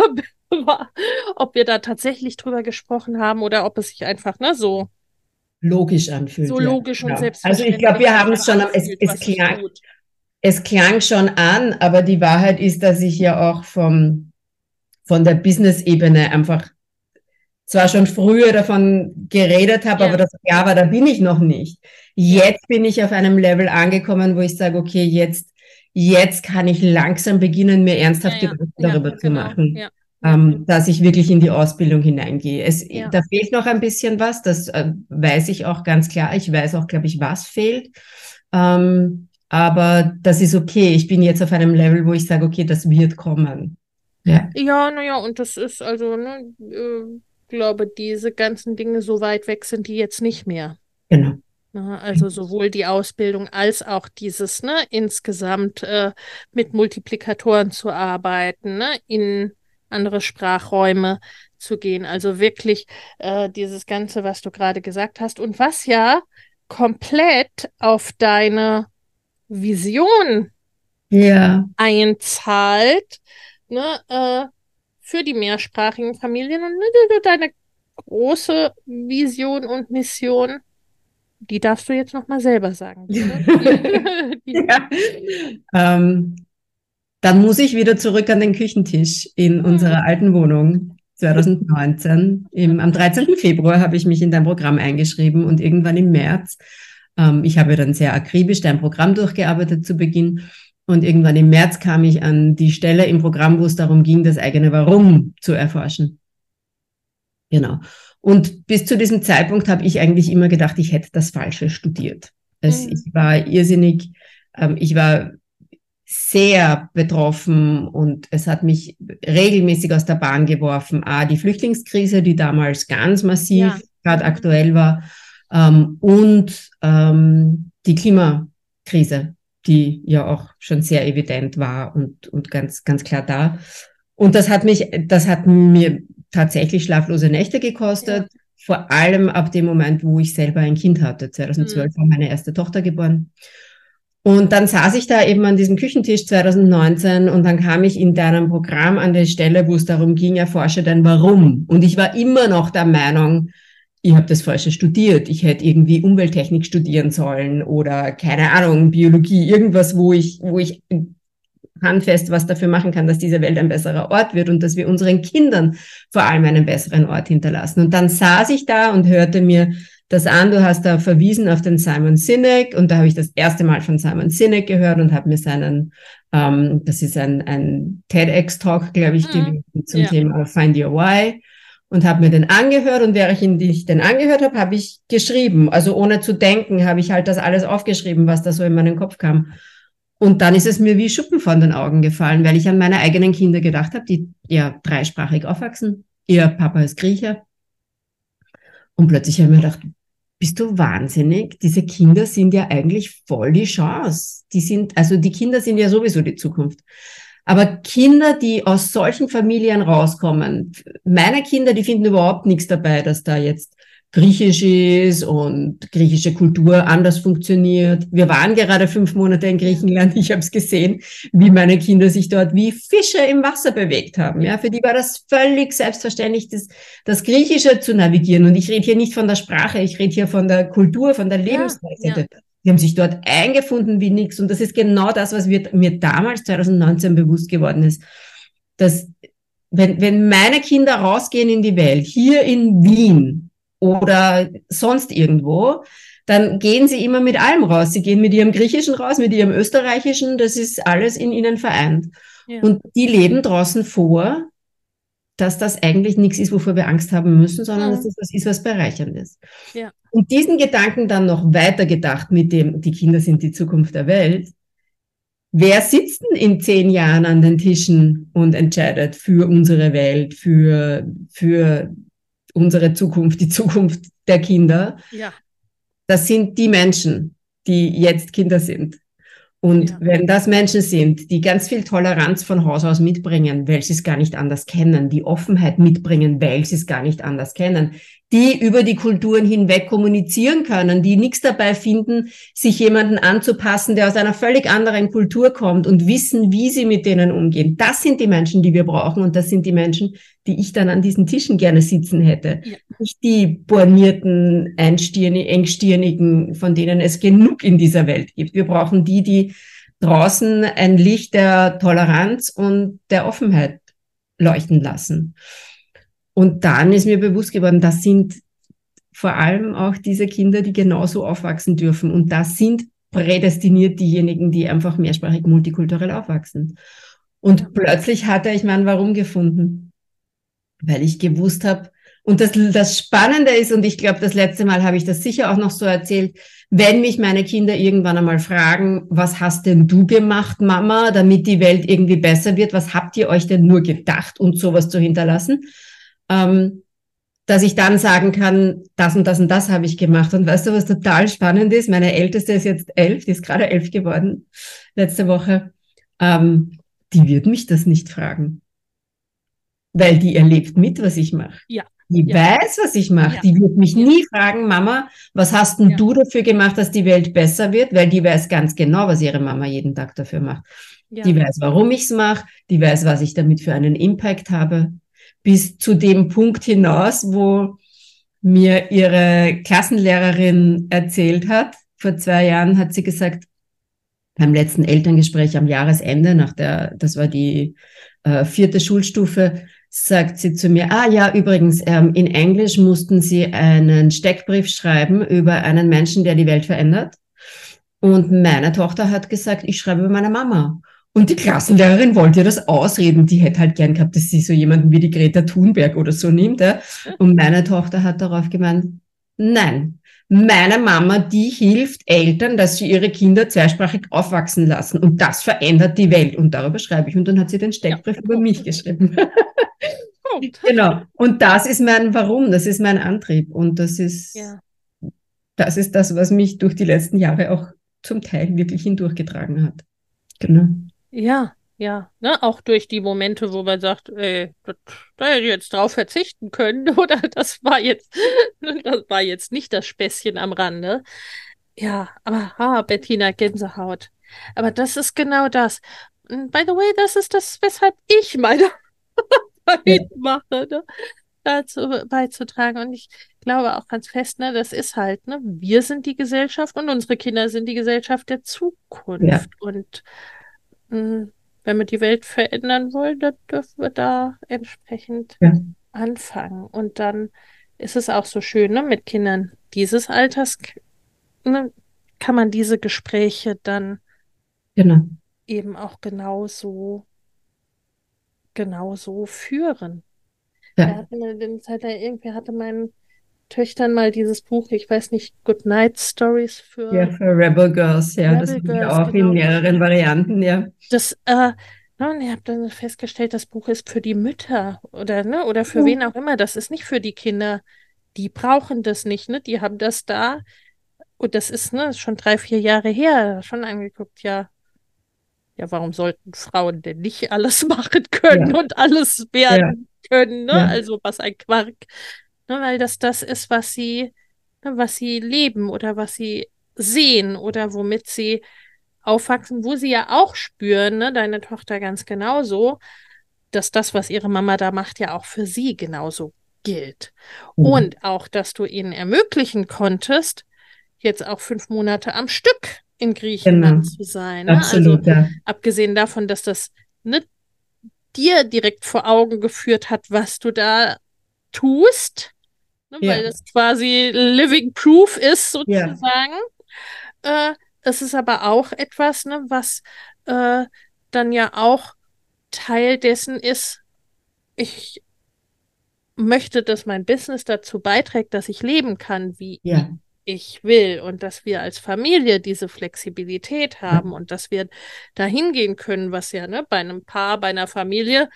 war, ob wir da tatsächlich drüber gesprochen haben oder ob es sich einfach ne, so logisch anfühlt. So logisch und ja. selbstverständlich. Also ich glaube, wir haben es schon, es, es, klang, es klang schon an, aber die Wahrheit ist, dass ich ja auch vom, von der Business-Ebene einfach zwar schon früher davon geredet habe, ja. aber das klar war, da bin ich noch nicht. Jetzt bin ich auf einem Level angekommen, wo ich sage, okay, jetzt, jetzt kann ich langsam beginnen, mir ernsthaft ja, Gedanken darüber zu genau. machen. Ähm, dass ich wirklich in die Ausbildung hineingehe. Es, Da fehlt noch ein bisschen was, das äh, weiß ich auch ganz klar. Ich weiß auch, glaube ich, was fehlt. Ähm, aber das ist okay. Ich bin jetzt auf einem Level, wo ich sage, okay, das wird kommen. Ja, ja naja, und das ist also, ne, äh, glaube, diese ganzen Dinge so weit weg sind die jetzt nicht mehr. Genau. Also sowohl die Ausbildung als auch dieses, ne, insgesamt äh, mit Multiplikatoren zu arbeiten, ne, in andere Sprachräume zu gehen. Also wirklich äh, dieses Ganze, was du gerade gesagt hast und was ja komplett auf deine Vision ja. einzahlt, ne, äh, für die mehrsprachigen Familien und deine große Vision und Mission, die darfst du jetzt nochmal selber sagen. (laughs) (laughs) ja. ähm, dann muss ich wieder zurück an den Küchentisch in hm. unserer alten Wohnung. 2019. Im, am 13. Februar habe ich mich in dein Programm eingeschrieben und irgendwann im März, ähm, ich habe dann sehr akribisch dein Programm durchgearbeitet zu Beginn und irgendwann im März kam ich an die Stelle im Programm, wo es darum ging, das eigene Warum zu erforschen. Genau. Und bis zu diesem Zeitpunkt habe ich eigentlich immer gedacht, ich hätte das Falsche studiert. Es, mhm. Ich war irrsinnig, ähm, ich war sehr betroffen und es hat mich regelmäßig aus der Bahn geworfen. A, die Flüchtlingskrise, die damals ganz massiv ja. gerade aktuell war, ähm, und ähm, die Klimakrise die ja auch schon sehr evident war und, und ganz, ganz klar da. Und das hat mich, das hat mir tatsächlich schlaflose Nächte gekostet. Ja. Vor allem ab dem Moment, wo ich selber ein Kind hatte. 2012 mhm. war meine erste Tochter geboren. Und dann saß ich da eben an diesem Küchentisch 2019 und dann kam ich in deinem Programm an der Stelle, wo es darum ging, erforsche dein Warum. Und ich war immer noch der Meinung, ich habe das Falsche studiert. Ich hätte irgendwie Umwelttechnik studieren sollen oder keine Ahnung, Biologie, irgendwas, wo ich, wo ich handfest was dafür machen kann, dass diese Welt ein besserer Ort wird und dass wir unseren Kindern vor allem einen besseren Ort hinterlassen. Und dann saß ich da und hörte mir das an. Du hast da verwiesen auf den Simon Sinek und da habe ich das erste Mal von Simon Sinek gehört und habe mir seinen, ähm, das ist ein, ein TEDx-Talk, glaube ich, mhm. zum ja. Thema Find Your Why und habe mir den angehört und während ich ihn ich den angehört habe, habe ich geschrieben. Also ohne zu denken, habe ich halt das alles aufgeschrieben, was da so in meinen Kopf kam. Und dann ist es mir wie Schuppen von den Augen gefallen, weil ich an meine eigenen Kinder gedacht habe, die ja dreisprachig aufwachsen. Ihr Papa ist Grieche. Und plötzlich habe ich mir gedacht, bist du wahnsinnig? Diese Kinder sind ja eigentlich voll die Chance. Die sind, also die Kinder sind ja sowieso die Zukunft. Aber Kinder, die aus solchen Familien rauskommen, meine Kinder, die finden überhaupt nichts dabei, dass da jetzt Griechisch ist und griechische Kultur anders funktioniert. Wir waren gerade fünf Monate in Griechenland. Ich habe es gesehen, wie meine Kinder sich dort wie Fische im Wasser bewegt haben. Ja, für die war das völlig selbstverständlich, das, das Griechische zu navigieren. Und ich rede hier nicht von der Sprache, ich rede hier von der Kultur, von der Lebensweise. Ja, ja. Die haben sich dort eingefunden wie nichts. Und das ist genau das, was mir, mir damals 2019 bewusst geworden ist. Dass wenn, wenn meine Kinder rausgehen in die Welt, hier in Wien oder sonst irgendwo, dann gehen sie immer mit allem raus. Sie gehen mit ihrem Griechischen raus, mit ihrem Österreichischen, das ist alles in ihnen vereint. Ja. Und die leben draußen vor, dass das eigentlich nichts ist, wovor wir Angst haben müssen, sondern ja. dass das was ist, was bereichernd ist. Ja. Und diesen Gedanken dann noch weiter gedacht mit dem, die Kinder sind die Zukunft der Welt, wer sitzt denn in zehn Jahren an den Tischen und entscheidet für unsere Welt, für, für unsere Zukunft, die Zukunft der Kinder? Ja. Das sind die Menschen, die jetzt Kinder sind. Und Ja. wenn das Menschen sind, die ganz viel Toleranz von Haus aus mitbringen, weil sie es gar nicht anders kennen, die Offenheit mitbringen, weil sie es gar nicht anders kennen, die über die Kulturen hinweg kommunizieren können, die nichts dabei finden, sich jemanden anzupassen, der aus einer völlig anderen Kultur kommt und wissen, wie sie mit denen umgehen. Das sind die Menschen, die wir brauchen und das sind die Menschen, die ich dann an diesen Tischen gerne sitzen hätte. Ja. Nicht die bornierten, engstirnigen, von denen es genug in dieser Welt gibt. Wir brauchen die, die draußen ein Licht der Toleranz und der Offenheit leuchten lassen. Und dann ist mir bewusst geworden, das sind vor allem auch diese Kinder, die genauso aufwachsen dürfen. Und das sind prädestiniert diejenigen, die einfach mehrsprachig multikulturell aufwachsen. Und plötzlich hatte ich mein Warum gefunden, weil ich gewusst habe, und das, das Spannende ist, und ich glaube, das letzte Mal habe ich das sicher auch noch so erzählt, wenn mich meine Kinder irgendwann einmal fragen, was hast denn du gemacht, Mama, damit die Welt irgendwie besser wird, was habt ihr euch denn nur gedacht und sowas zu hinterlassen, ähm, dass ich dann sagen kann, das und das und das habe ich gemacht. Und weißt du, was total spannend ist? Meine Älteste ist jetzt elf, die ist gerade elf geworden, letzte Woche. Ähm, die wird mich das nicht fragen. Weil die erlebt mit, was ich mache. Ja. Die Ja. weiß, was ich mache. Ja. Die wird mich nie fragen, Mama, was hast denn Ja. du dafür gemacht, dass die Welt besser wird? Weil die weiß ganz genau, was ihre Mama jeden Tag dafür macht. Ja. Die weiß, warum ich es mache, die weiß, was ich damit für einen Impact habe, bis zu dem Punkt hinaus, wo mir ihre Klassenlehrerin erzählt hat, vor zwei Jahren hat sie gesagt, beim letzten Elterngespräch am Jahresende, nach der, das war die äh, vierte Schulstufe, sagt sie zu mir, ah ja, übrigens, ähm, in Englisch mussten sie einen Steckbrief schreiben über einen Menschen, der die Welt verändert. Und meine Tochter hat gesagt, ich schreibe über meine Mama. Und die Klassenlehrerin wollte ihr das ausreden. Die hätte halt gern gehabt, dass sie so jemanden wie die Greta Thunberg oder so nimmt. Ja. Und meine Tochter hat darauf gemeint, nein, meine Mama, die hilft Eltern, dass sie ihre Kinder zweisprachig aufwachsen lassen. Und das verändert die Welt. Und darüber schreibe ich. Und dann hat sie den Steckbrief über mich geschrieben. Punkt. (laughs) genau. Und das ist mein Warum, das ist mein Antrieb. Und das ist, Ja. das ist das, was mich durch die letzten Jahre auch zum Teil wirklich hindurchgetragen hat. Genau. Ja, ja, ne, auch durch die Momente, wo man sagt, ey, das, da hätte ich jetzt drauf verzichten können, (laughs) oder das war jetzt, das war jetzt nicht das Späßchen am Rande. Ja, aber ha, Bettina Gänsehaut. Aber das ist genau das. Und By the way, das ist das, weshalb ich meine (laughs) Arbeit mache, ne? dazu beizutragen. Und ich glaube auch ganz fest, ne, das ist halt, ne, wir sind die Gesellschaft und unsere Kinder sind die Gesellschaft der Zukunft. Ja. Und wenn wir die Welt verändern wollen, dann dürfen wir da entsprechend Ja. anfangen. Und dann ist es auch so schön, ne, mit Kindern dieses Alters, ne, kann man diese Gespräche dann Genau. eben auch genauso, genauso führen. Ja. Wir hatten eine eine Zeit lang, irgendwie hatte meinen Töchtern mal dieses Buch, ich weiß nicht, Good Night Stories für Ja, für Rebel Girls, ja, das Rebel habe ich Girls, auch genau. in mehreren Varianten, ja. das, äh, und ich habe dann festgestellt, das Buch ist für die Mütter oder, ne, oder für Ja. wen auch immer. Das ist nicht für die Kinder. Die brauchen das nicht, ne? Die haben das da. Und das ist, ne, schon drei, vier Jahre her, schon angeguckt, ja. Ja, warum sollten Frauen denn nicht alles (laughs) machen können und alles werden können, ne? Ja. Also was ein Quark. Ne, weil das das ist, was sie, ne, was sie leben oder was sie sehen oder womit sie aufwachsen, wo sie ja auch spüren, ne, deine Tochter ganz genauso, dass das, was ihre Mama da macht, ja auch für sie genauso gilt. Mhm. Und auch, dass du ihnen ermöglichen konntest, jetzt auch fünf Monate am Stück in Griechenland Genau. zu sein. Ne? Also Absolut, ja. abgesehen davon, dass das ne, dir direkt vor Augen geführt hat, was du da tust, ne, Ja. weil das quasi living proof ist, sozusagen. Äh, es ist aber auch etwas, ne, was äh, dann ja auch Teil dessen ist, ich möchte, dass mein Business dazu beiträgt, dass ich leben kann, wie Ja. ich will und dass wir als Familie diese Flexibilität haben und dass wir dahin gehen können, was ja ne, bei einem Paar, bei einer Familie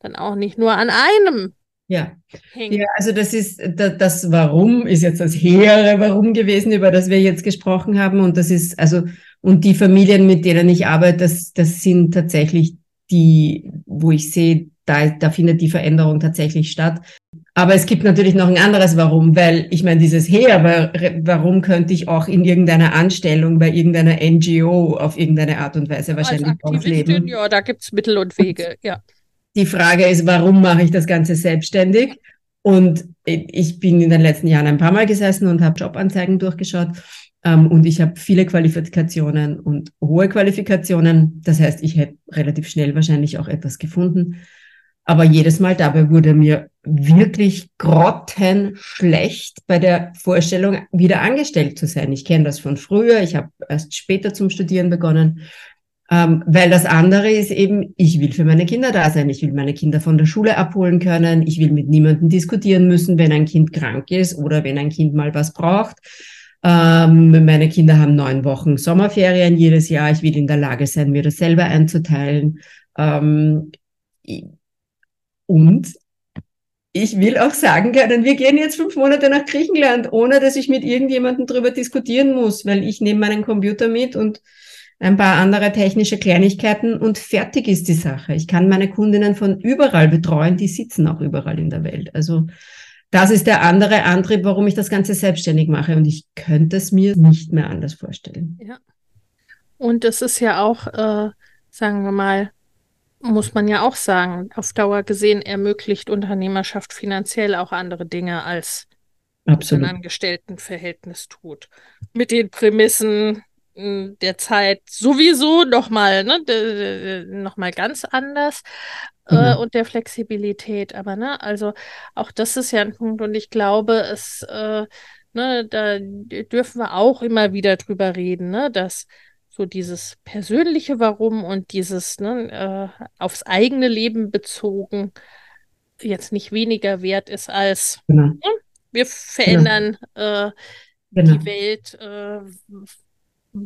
dann auch nicht nur an einem ja. Hängt. Ja, also das ist das Warum ist jetzt das hehre Warum gewesen, über das wir jetzt gesprochen haben. Und das ist, also, und die Familien, mit denen ich arbeite, das, das sind tatsächlich die, wo ich sehe, da, da findet die Veränderung tatsächlich statt. Aber es gibt natürlich noch ein anderes Warum, weil ich meine, dieses Her, warum könnte ich auch in irgendeiner Anstellung bei irgendeiner NGO auf irgendeine Art und Weise wahrscheinlich ausleben? Ja, da gibt's Mittel und Wege, ja. Die Frage ist, warum mache ich das Ganze selbstständig? Und ich bin in den letzten Jahren ein paar Mal gesessen und habe Jobanzeigen durchgeschaut ähm, und ich habe viele Qualifikationen und hohe Qualifikationen. Das heißt, ich hätte relativ schnell wahrscheinlich auch etwas gefunden. Aber jedes Mal dabei wurde mir wirklich grottenschlecht bei der Vorstellung, wieder angestellt zu sein. Ich kenne das von früher. Ich habe erst später zum Studieren begonnen. Ähm, weil das andere ist eben, ich will für meine Kinder da sein. Ich will meine Kinder von der Schule abholen können. Ich will mit niemandem diskutieren müssen, wenn ein Kind krank ist oder wenn ein Kind mal was braucht. Ähm, meine Kinder haben neun Wochen Sommerferien jedes Jahr. Ich will in der Lage sein, mir das selber einzuteilen. Ähm, und ich will auch sagen können, wir gehen jetzt fünf Monate nach Griechenland, ohne dass ich mit irgendjemandem drüber diskutieren muss, weil ich nehme meinen Computer mit und ein paar andere technische Kleinigkeiten und fertig ist die Sache. Ich kann meine Kundinnen von überall betreuen, die sitzen auch überall in der Welt. Also das ist der andere Antrieb, warum ich das Ganze selbstständig mache und ich könnte es mir nicht mehr anders vorstellen. Ja. Und es ist ja auch, äh, sagen wir mal, muss man ja auch sagen, auf Dauer gesehen ermöglicht Unternehmerschaft finanziell auch andere Dinge als Absolut. ein Angestelltenverhältnis tut. Mit den Prämissen, der Zeit sowieso nochmal, ne, nochmal ganz anders äh, mhm. äh, und der Flexibilität. Aber ne, also auch das ist ja ein Punkt und ich glaube, es, äh, ne, da dürfen wir auch immer wieder drüber reden, ne, dass so dieses persönliche Warum und dieses ne, äh, aufs eigene Leben bezogen jetzt nicht weniger wert ist als genau. ne, wir verändern genau. Äh, genau. die Welt äh,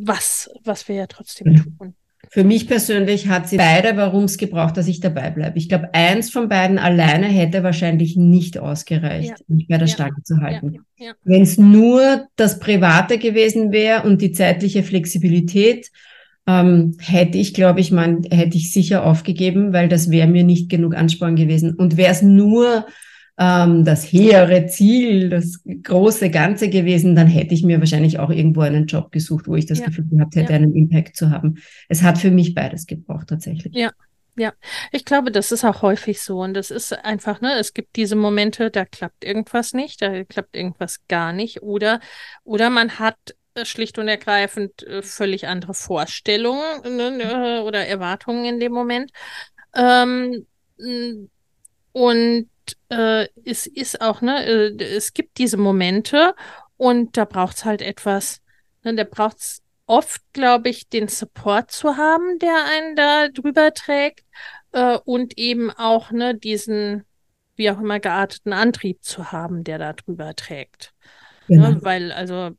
was, was wir ja trotzdem tun. Für mich persönlich hat sie beide Warums gebraucht, dass ich dabei bleibe. Ich glaube, eins von beiden alleine hätte wahrscheinlich nicht ausgereicht, ja. mich bei der ja. Stange zu halten. Ja. Wenn es nur das Private gewesen wäre und die zeitliche Flexibilität, ähm, hätte ich, glaube ich, man, hätte ich sicher aufgegeben, weil das wäre mir nicht genug Ansporn gewesen. Und wäre es nur ähm, das hehre Ziel, das große Ganze gewesen, dann hätte ich mir wahrscheinlich auch irgendwo einen Job gesucht, wo ich das ja. Gefühl gehabt hätte, ja. einen Impact zu haben. Es hat für mich beides gebraucht tatsächlich. Ja. Ja, ich glaube, das ist auch häufig so. Und das ist einfach, ne, es gibt diese Momente, da klappt irgendwas nicht, da klappt irgendwas gar nicht. Oder, oder man hat äh, schlicht und ergreifend äh, völlig andere Vorstellungen ne, oder Erwartungen in dem Moment. Ähm, und äh, es ist auch, ne, äh, es gibt diese Momente und da braucht es halt etwas, ne, da braucht es oft, glaube ich, den Support zu haben, der einen da drüber trägt äh, und eben auch, ne, diesen, wie auch immer gearteten Antrieb zu haben, der da drüber trägt. Ne, genau. Ne, weil, also,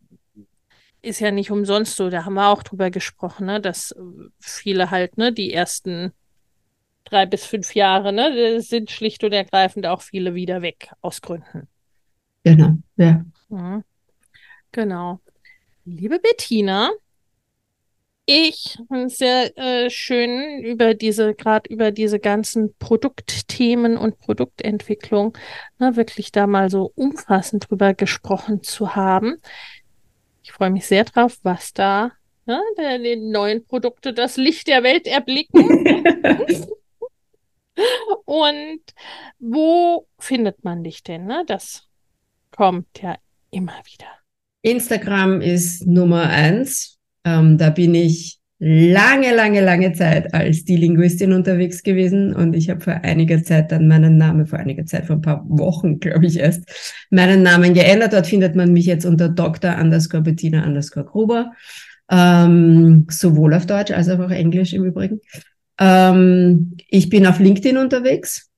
ist ja nicht umsonst so, da haben wir auch drüber gesprochen, ne, dass viele halt, ne, die ersten drei bis fünf Jahre, ne, sind schlicht und ergreifend auch viele wieder weg aus Gründen. Genau, ja. Mhm. Genau. Liebe Bettina, ich sehr äh, schön über diese, gerade über diese ganzen Produktthemen und Produktentwicklung, ne, wirklich da mal so umfassend drüber gesprochen zu haben. Ich freue mich sehr drauf, was da ne, die neuen Produkte das Licht der Welt erblicken. (laughs) Und wo findet man dich denn? Ne? Das kommt ja immer wieder. Instagram ist Nummer eins. Ähm, da bin ich lange, lange, lange Zeit als die Linguistin unterwegs gewesen und ich habe vor einiger Zeit dann meinen Namen, vor einiger Zeit, vor ein paar Wochen, (laughs) glaube ich erst, meinen Namen geändert. Dort findet man mich jetzt unter Dr. underscore Bettina underscore Gruber, ähm, sowohl auf Deutsch als auch auf Englisch im Übrigen. Ähm, ich bin auf LinkedIn unterwegs.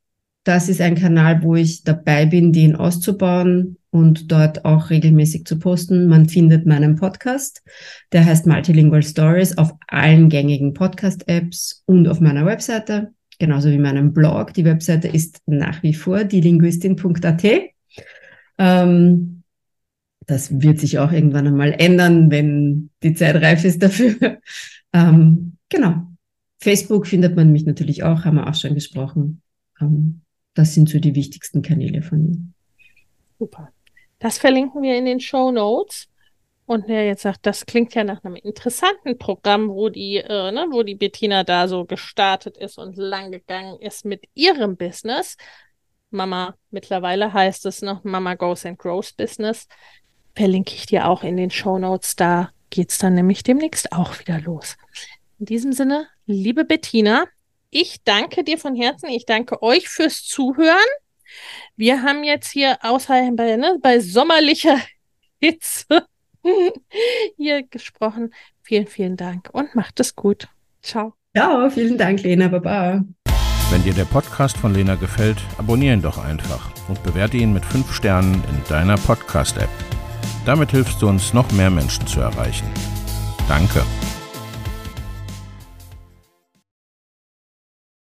Das ist ein Kanal, wo ich dabei bin, den auszubauen und dort auch regelmäßig zu posten. Man findet meinen Podcast, der heißt Multilingual Stories auf allen gängigen Podcast-Apps und auf meiner Webseite, genauso wie meinem Blog. Die Webseite ist nach wie vor dielinguistin.at. Ähm, das wird sich auch irgendwann einmal ändern, wenn die Zeit reif ist dafür. (laughs) ähm, genau. Facebook findet man mich natürlich auch, haben wir auch schon gesprochen. Ähm, das sind so die wichtigsten Kanäle von mir. Super. Das verlinken wir in den Show Notes. Und wer jetzt sagt, das klingt ja nach einem interessanten Programm, wo die, äh, ne, wo die Bettina da so gestartet ist und lang gegangen ist mit ihrem Business. Mama, mittlerweile heißt es noch Mama Goes and Grows Business. Verlinke ich dir auch in den Show Notes. Da geht es dann nämlich demnächst auch wieder los. In diesem Sinne, liebe Bettina, ich danke dir von Herzen. Ich danke euch fürs Zuhören. Wir haben jetzt hier außer bei, ne, bei sommerlicher (laughs) Hitze (laughs) hier gesprochen. Vielen, vielen Dank und macht es gut. Ciao. Ja, vielen Dank, Lena. Baba. Wenn dir der Podcast von Lena gefällt, abonniere ihn doch einfach und bewerte ihn mit 5 Sternen in deiner Podcast-App. Damit hilfst du uns, noch mehr Menschen zu erreichen. Danke.